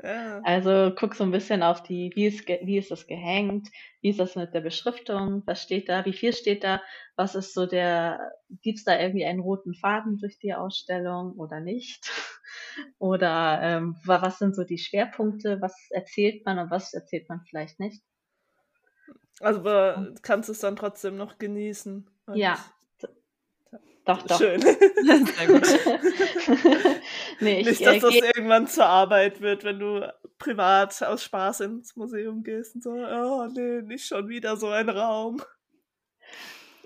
Ja. Also guck so ein bisschen auf die, wie ist, wie ist das gehängt, wie ist das mit der Beschriftung, was steht da, wie viel steht da, was ist so der, gibt's da irgendwie einen roten Faden durch die Ausstellung oder nicht? (laughs) oder ähm, was sind so die Schwerpunkte, was erzählt man und was erzählt man vielleicht nicht? Also aber kannst du es dann trotzdem noch genießen. Ja, Doch, doch. Schön. (laughs) Sehr gut. (laughs) nee, ich, Nicht, äh, dass das irgendwann zur Arbeit wird, wenn du privat aus Spaß ins Museum gehst und so, oh nee, nicht schon wieder so ein Raum.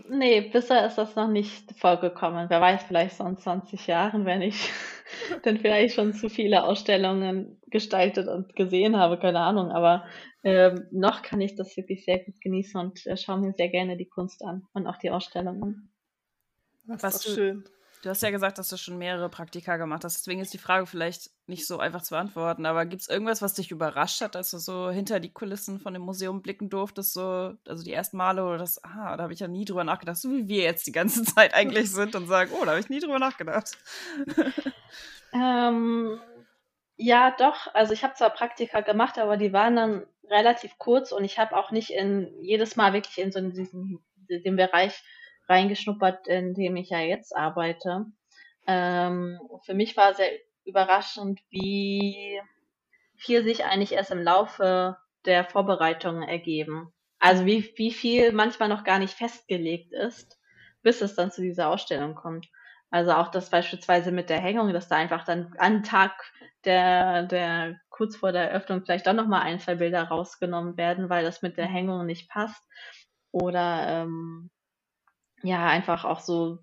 Nee, bisher ist das noch nicht vorgekommen. Wer weiß, vielleicht so in 20 Jahren, wenn ich (laughs) dann vielleicht schon zu viele Ausstellungen gestaltet und gesehen habe, keine Ahnung. Aber ähm, noch kann ich das wirklich sehr gut genießen und äh, schaue mir sehr gerne die Kunst an und auch die Ausstellungen. Das Was du- schön. Du hast ja gesagt, dass du schon mehrere Praktika gemacht hast. Deswegen ist die Frage vielleicht nicht so einfach zu beantworten. Aber gibt es irgendwas, was dich überrascht hat, als du so hinter die Kulissen von dem Museum blicken durftest? So, also die ersten Male oder das, ah, da habe ich ja nie drüber nachgedacht, so wie wir jetzt die ganze (laughs) Zeit eigentlich sind und sagen, oh, da habe ich nie drüber nachgedacht. (laughs) Ähm, ja, doch. Also ich habe zwar Praktika gemacht, aber die waren dann relativ kurz und ich habe auch nicht in jedes Mal wirklich in so diesen den Bereich reingeschnuppert, in dem ich ja jetzt arbeite. Ähm, für mich war sehr überraschend, wie viel sich eigentlich erst im Laufe der Vorbereitungen ergeben. Also wie, wie viel manchmal noch gar nicht festgelegt ist, bis es dann zu dieser Ausstellung kommt. Also auch das beispielsweise mit der Hängung, dass da einfach dann am Tag der, der kurz vor der Eröffnung vielleicht doch nochmal ein, zwei Bilder rausgenommen werden, weil das mit der Hängung nicht passt. Oder ähm, ja, einfach auch so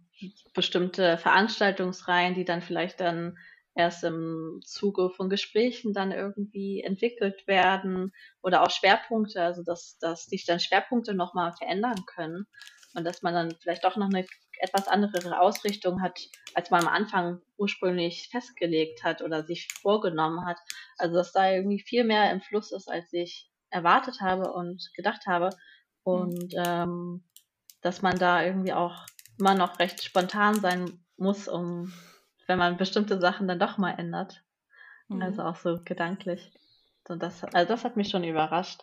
bestimmte Veranstaltungsreihen, die dann vielleicht dann erst im Zuge von Gesprächen dann irgendwie entwickelt werden oder auch Schwerpunkte, also dass, dass sich dann Schwerpunkte nochmal verändern können und dass man dann vielleicht doch noch eine etwas andere Ausrichtung hat, als man am Anfang ursprünglich festgelegt hat oder sich vorgenommen hat. Also dass da irgendwie viel mehr im Fluss ist, als ich erwartet habe und gedacht habe. Und ähm, dass man da irgendwie auch immer noch recht spontan sein muss, um wenn man bestimmte Sachen dann doch mal ändert. Mhm. Also auch so gedanklich. Und das, also das hat mich schon überrascht.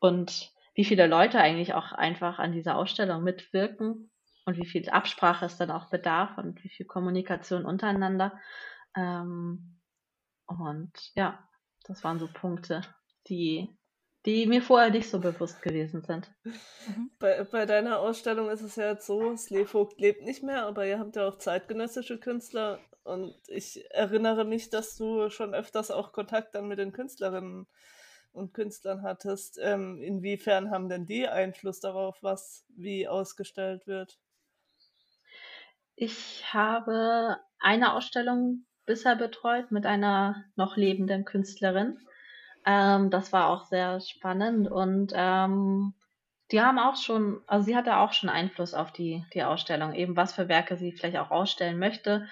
Und wie viele Leute eigentlich auch einfach an dieser Ausstellung mitwirken und wie viel Absprache es dann auch bedarf und wie viel Kommunikation untereinander. Ähm, und ja, das waren so Punkte, die, die mir vorher nicht so bewusst gewesen sind. Bei, bei deiner Ausstellung ist es ja jetzt so, Slevogt lebt nicht mehr, aber ihr habt ja auch zeitgenössische Künstler und ich erinnere mich, dass du schon öfters auch Kontakt dann mit den Künstlerinnen und Künstlern hattest. Ähm, inwiefern haben denn die Einfluss darauf, was wie ausgestellt wird? Ich habe eine Ausstellung bisher betreut mit einer noch lebenden Künstlerin. Ähm, das war auch sehr spannend und ähm, die haben auch schon, also sie hatte auch schon Einfluss auf die, die Ausstellung, eben was für Werke sie vielleicht auch ausstellen möchte.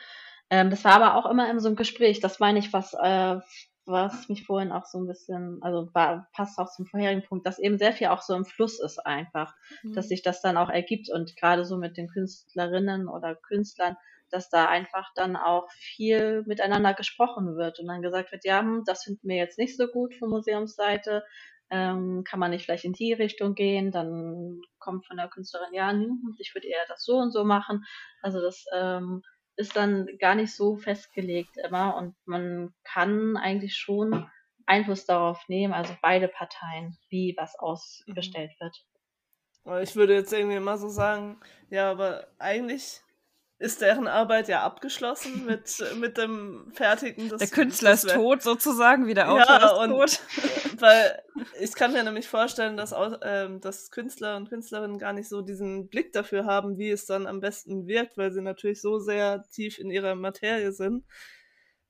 Ähm, das war aber auch immer in so einem Gespräch. Das meine ich, was, äh, was mich vorhin auch so ein bisschen, also war, passt auch zum vorherigen Punkt, dass eben sehr viel auch so im Fluss ist einfach, dass sich das dann auch ergibt und gerade so mit den Künstlerinnen oder Künstlern, dass da einfach dann auch viel miteinander gesprochen wird und dann gesagt wird, ja, hm, das finden wir jetzt nicht so gut von Museumsseite, ähm, kann man nicht vielleicht in die Richtung gehen, dann kommt von der Künstlerin, ja, hm, ich würde eher das so und so machen. Also das ähm, ist dann gar nicht so festgelegt immer und man kann eigentlich schon Einfluss darauf nehmen, also beide Parteien, wie was ausgestellt wird. Aber ich würde jetzt irgendwie mal so sagen, ja, aber eigentlich ist deren Arbeit ja abgeschlossen mit, mit dem Fertigen des Der Künstler des ist tot sozusagen, wie der Autor Ja, ist und tot. (laughs) weil ich kann mir nämlich vorstellen, dass, ähm, dass Künstler und Künstlerinnen gar nicht so diesen Blick dafür haben, wie es dann am besten wirkt, weil sie natürlich so sehr tief in ihrer Materie sind,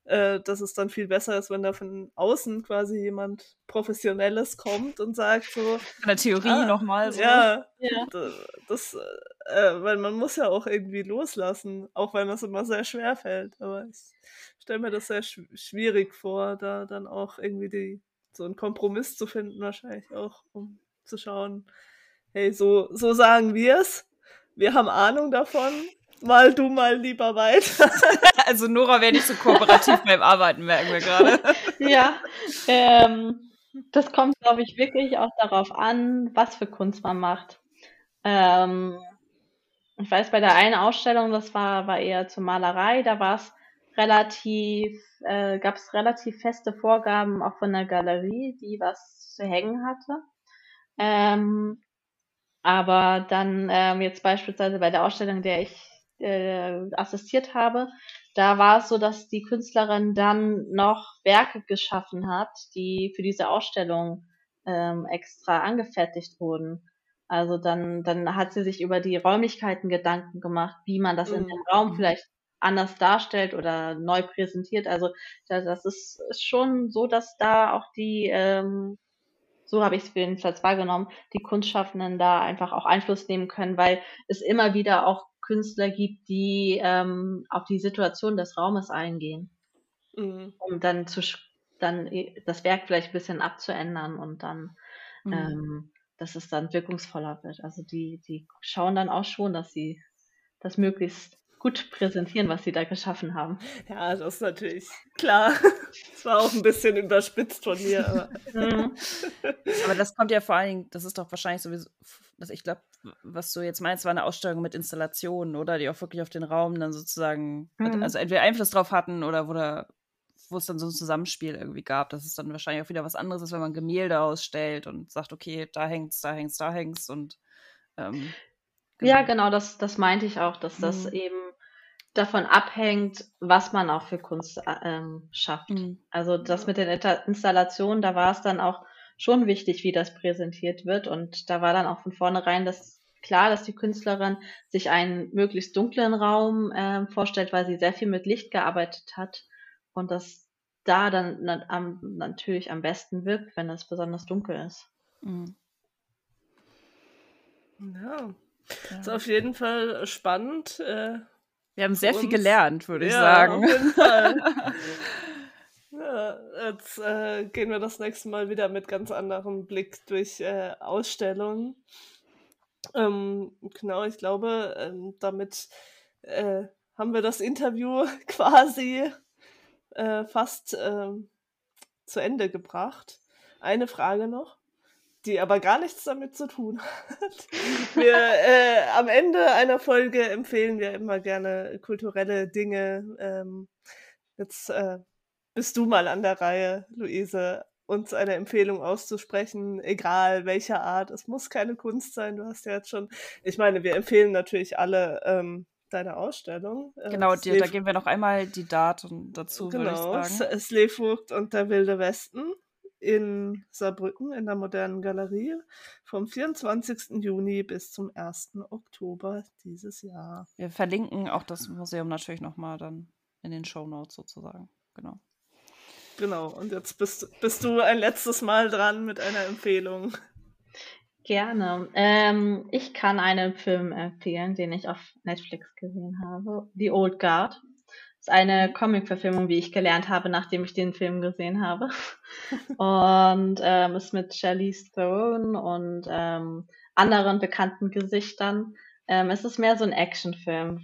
äh, dass es dann viel besser ist, wenn da von außen quasi jemand Professionelles kommt und sagt so, Von der Theorie Ah, nochmal so. ja, Ja. d- das, äh, weil man muss ja auch irgendwie loslassen, auch wenn das immer sehr schwer fällt. Aber ich stelle mir das sehr schw schwierig vor, da dann auch irgendwie die, so einen Kompromiss zu finden, wahrscheinlich auch, um zu schauen, hey, so, so sagen wir es. Wir haben Ahnung davon. Mal du mal lieber weiter. (laughs) Also Nora wäre nicht so kooperativ (laughs) beim Arbeiten, merken wir gerade. Ja, ähm, das kommt, glaube ich, wirklich auch darauf an, was für Kunst man macht. Ähm, ich weiß, bei der einen Ausstellung, das war, war eher zur Malerei, da war es relativ, äh, gab es relativ feste Vorgaben auch von der Galerie, die was zu hängen hatte. Ähm, aber dann ähm, jetzt beispielsweise bei der Ausstellung, der ich äh, assistiert habe, da war es so, dass die Künstlerin dann noch Werke geschaffen hat, die für diese Ausstellung ähm, extra angefertigt wurden. Also dann, dann hat sie sich über die Räumlichkeiten Gedanken gemacht, wie man das in dem Raum mhm. vielleicht anders darstellt oder neu präsentiert. Also das ist, ist schon so, dass da auch die, ähm, so habe ich es jedenfalls wahrgenommen, die Kunstschaffenden da einfach auch Einfluss nehmen können, weil es immer wieder auch Künstler gibt, die ähm, auf die Situation des Raumes eingehen, mhm. um dann zu dann das Werk vielleicht ein bisschen abzuändern und dann, mhm. ähm, dass es dann wirkungsvoller wird. Also die, die schauen dann auch schon, dass sie das möglichst gut präsentieren, was sie da geschaffen haben. Ja, das ist natürlich klar. (laughs) Das war auch ein bisschen überspitzt von mir. Aber, mhm. (laughs) aber das kommt ja vor allen Dingen, das ist doch wahrscheinlich sowieso, dass ich glaube, was du jetzt meinst, war eine Ausstellung mit Installationen, oder? Die auch wirklich auf den Raum dann sozusagen, mhm. also entweder Einfluss drauf hatten oder wo, da, wo es dann so ein Zusammenspiel irgendwie gab. Das ist dann wahrscheinlich auch wieder was anderes, als wenn man Gemälde ausstellt und sagt, okay, da hängt's, da hängt's, da hängt's und ähm, Genau. Ja, genau, das, das meinte ich auch, dass das mhm. eben davon abhängt, was man auch für Kunst äh, ähm, schafft. Mhm. Also das mit den Installationen, da war es dann auch schon wichtig, wie das präsentiert wird. Und da war dann auch von vornherein das klar, dass die Künstlerin sich einen möglichst dunklen Raum äh, vorstellt, weil sie sehr viel mit Licht gearbeitet hat und das da dann na, am, natürlich am besten wirkt, wenn es besonders dunkel ist. Mhm. Ja, ja. Ist auf jeden Fall spannend. Äh, Wir haben sehr viel gelernt, würde ich ja, sagen. Auf jeden Fall. (laughs) ja, jetzt äh, gehen wir das nächste Mal wieder mit ganz anderem Blick durch äh, Ausstellungen. Ähm, genau, ich glaube, ähm, damit äh, haben wir das Interview (laughs) quasi äh, fast ähm, zu Ende gebracht. Eine Frage noch die aber gar nichts damit zu tun (laughs) hat. Wir, äh, am Ende einer Folge empfehlen wir immer gerne kulturelle Dinge. Ähm, jetzt äh, bist du mal an der Reihe, Luise, uns eine Empfehlung auszusprechen, egal welcher Art. Es muss keine Kunst sein. Du hast ja jetzt schon, ich meine, wir empfehlen natürlich alle ähm, deine Ausstellung. Äh, genau, die, da geben wir noch einmal die Daten dazu, genau, würde ich sagen. Slevogt und der Wilde Westen in Saarbrücken in der modernen Galerie vom 24. Juni bis zum 1. Oktober dieses Jahr. Wir verlinken auch das Museum natürlich nochmal dann in den Show Notes sozusagen. Genau. Genau, und jetzt bist, bist du ein letztes Mal dran mit einer Empfehlung. Gerne. Ähm, ich kann einen Film empfehlen, den ich auf Netflix gesehen habe. The Old Guard ist eine Comic-Verfilmung, wie ich gelernt habe, nachdem ich den Film gesehen habe. (laughs) und ähm, ist mit Charlize Theron und ähm, anderen bekannten Gesichtern. Ähm, es ist mehr so ein Actionfilm.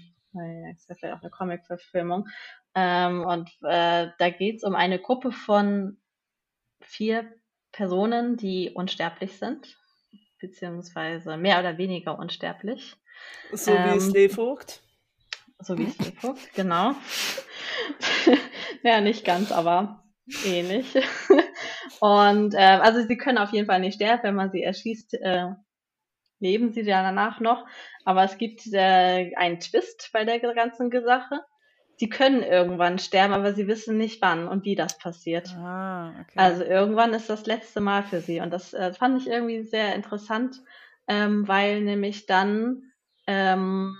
Es ist ja vielleicht auch eine Comic-Verfilmung. Ähm, und äh, da geht es um eine Gruppe von vier Personen, die unsterblich sind, beziehungsweise mehr oder weniger unsterblich. So wie ähm, Slevogt so wie guckt, genau. (laughs) ja, nicht ganz, aber ähnlich. Und äh, also sie können auf jeden Fall nicht sterben, wenn man sie erschießt, äh, leben sie ja danach noch. Aber es gibt äh, einen Twist bei der ganzen Sache. Sie können irgendwann sterben, aber sie wissen nicht wann und wie das passiert. Ah, okay. Also irgendwann ist das letzte Mal für sie. Und das äh, fand ich irgendwie sehr interessant, ähm, weil nämlich dann ähm,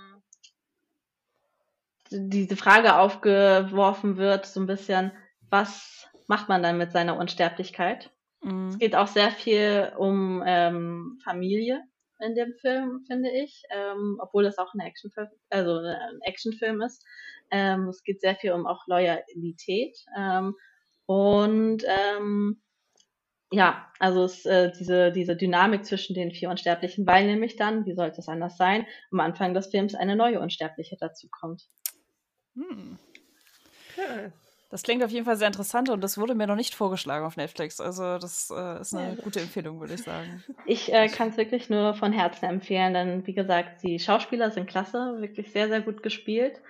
diese Frage aufgeworfen wird, so ein bisschen, was macht man dann mit seiner Unsterblichkeit? Mhm. Es geht auch sehr viel um ähm, Familie in dem Film, finde ich, ähm, obwohl es auch ein Actionfilm, also ein Actionfilm ist. Ähm, es geht sehr viel um auch Loyalität ähm, und ähm, ja, also es, äh, diese, diese Dynamik zwischen den vier Unsterblichen, weil nämlich dann, wie sollte es anders sein, am Anfang des Films eine neue Unsterbliche dazu kommt. Hm. Okay. Das klingt auf jeden Fall sehr interessant und das wurde mir noch nicht vorgeschlagen auf Netflix. Also das äh, ist eine ja. gute Empfehlung, würde ich sagen. Ich äh, kann es wirklich nur von Herzen empfehlen, denn wie gesagt, die Schauspieler sind klasse, wirklich sehr, sehr gut gespielt.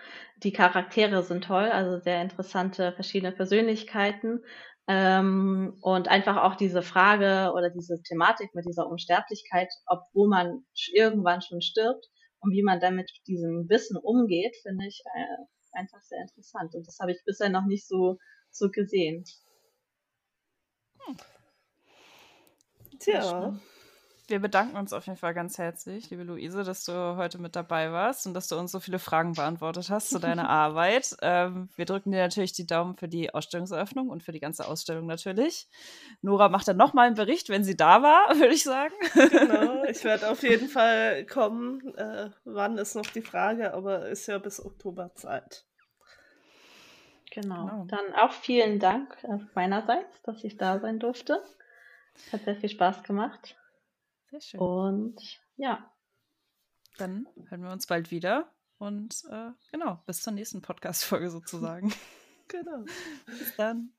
Die Charaktere sind toll, also sehr interessante verschiedene Persönlichkeiten. Ähm, und einfach auch diese Frage oder diese Thematik mit dieser Unsterblichkeit, obwohl man irgendwann schon stirbt, und wie man dann mit diesem Wissen umgeht, finde ich äh, einfach sehr interessant. Und das habe ich bisher noch nicht so, so gesehen. Hm. Tja. Wir bedanken uns auf jeden Fall ganz herzlich, liebe Luise, dass du heute mit dabei warst und dass du uns so viele Fragen beantwortet hast zu deiner (laughs) Arbeit. Ähm, wir drücken dir natürlich die Daumen für die Ausstellungseröffnung und für die ganze Ausstellung natürlich. Nora macht dann nochmal einen Bericht, wenn sie da war, (laughs) würde ich sagen. Genau, ich (laughs) werde auf jeden Fall kommen. Äh, wann ist noch die Frage, aber ist ja bis Oktober Zeit. Genau. genau. Dann auch vielen Dank meinerseits, dass ich da sein durfte. Hat sehr viel Spaß gemacht. Sehr schön. Und ja. Dann hören wir uns bald wieder. Und äh, genau, bis zur nächsten Podcast-Folge sozusagen. (laughs) genau. Bis dann.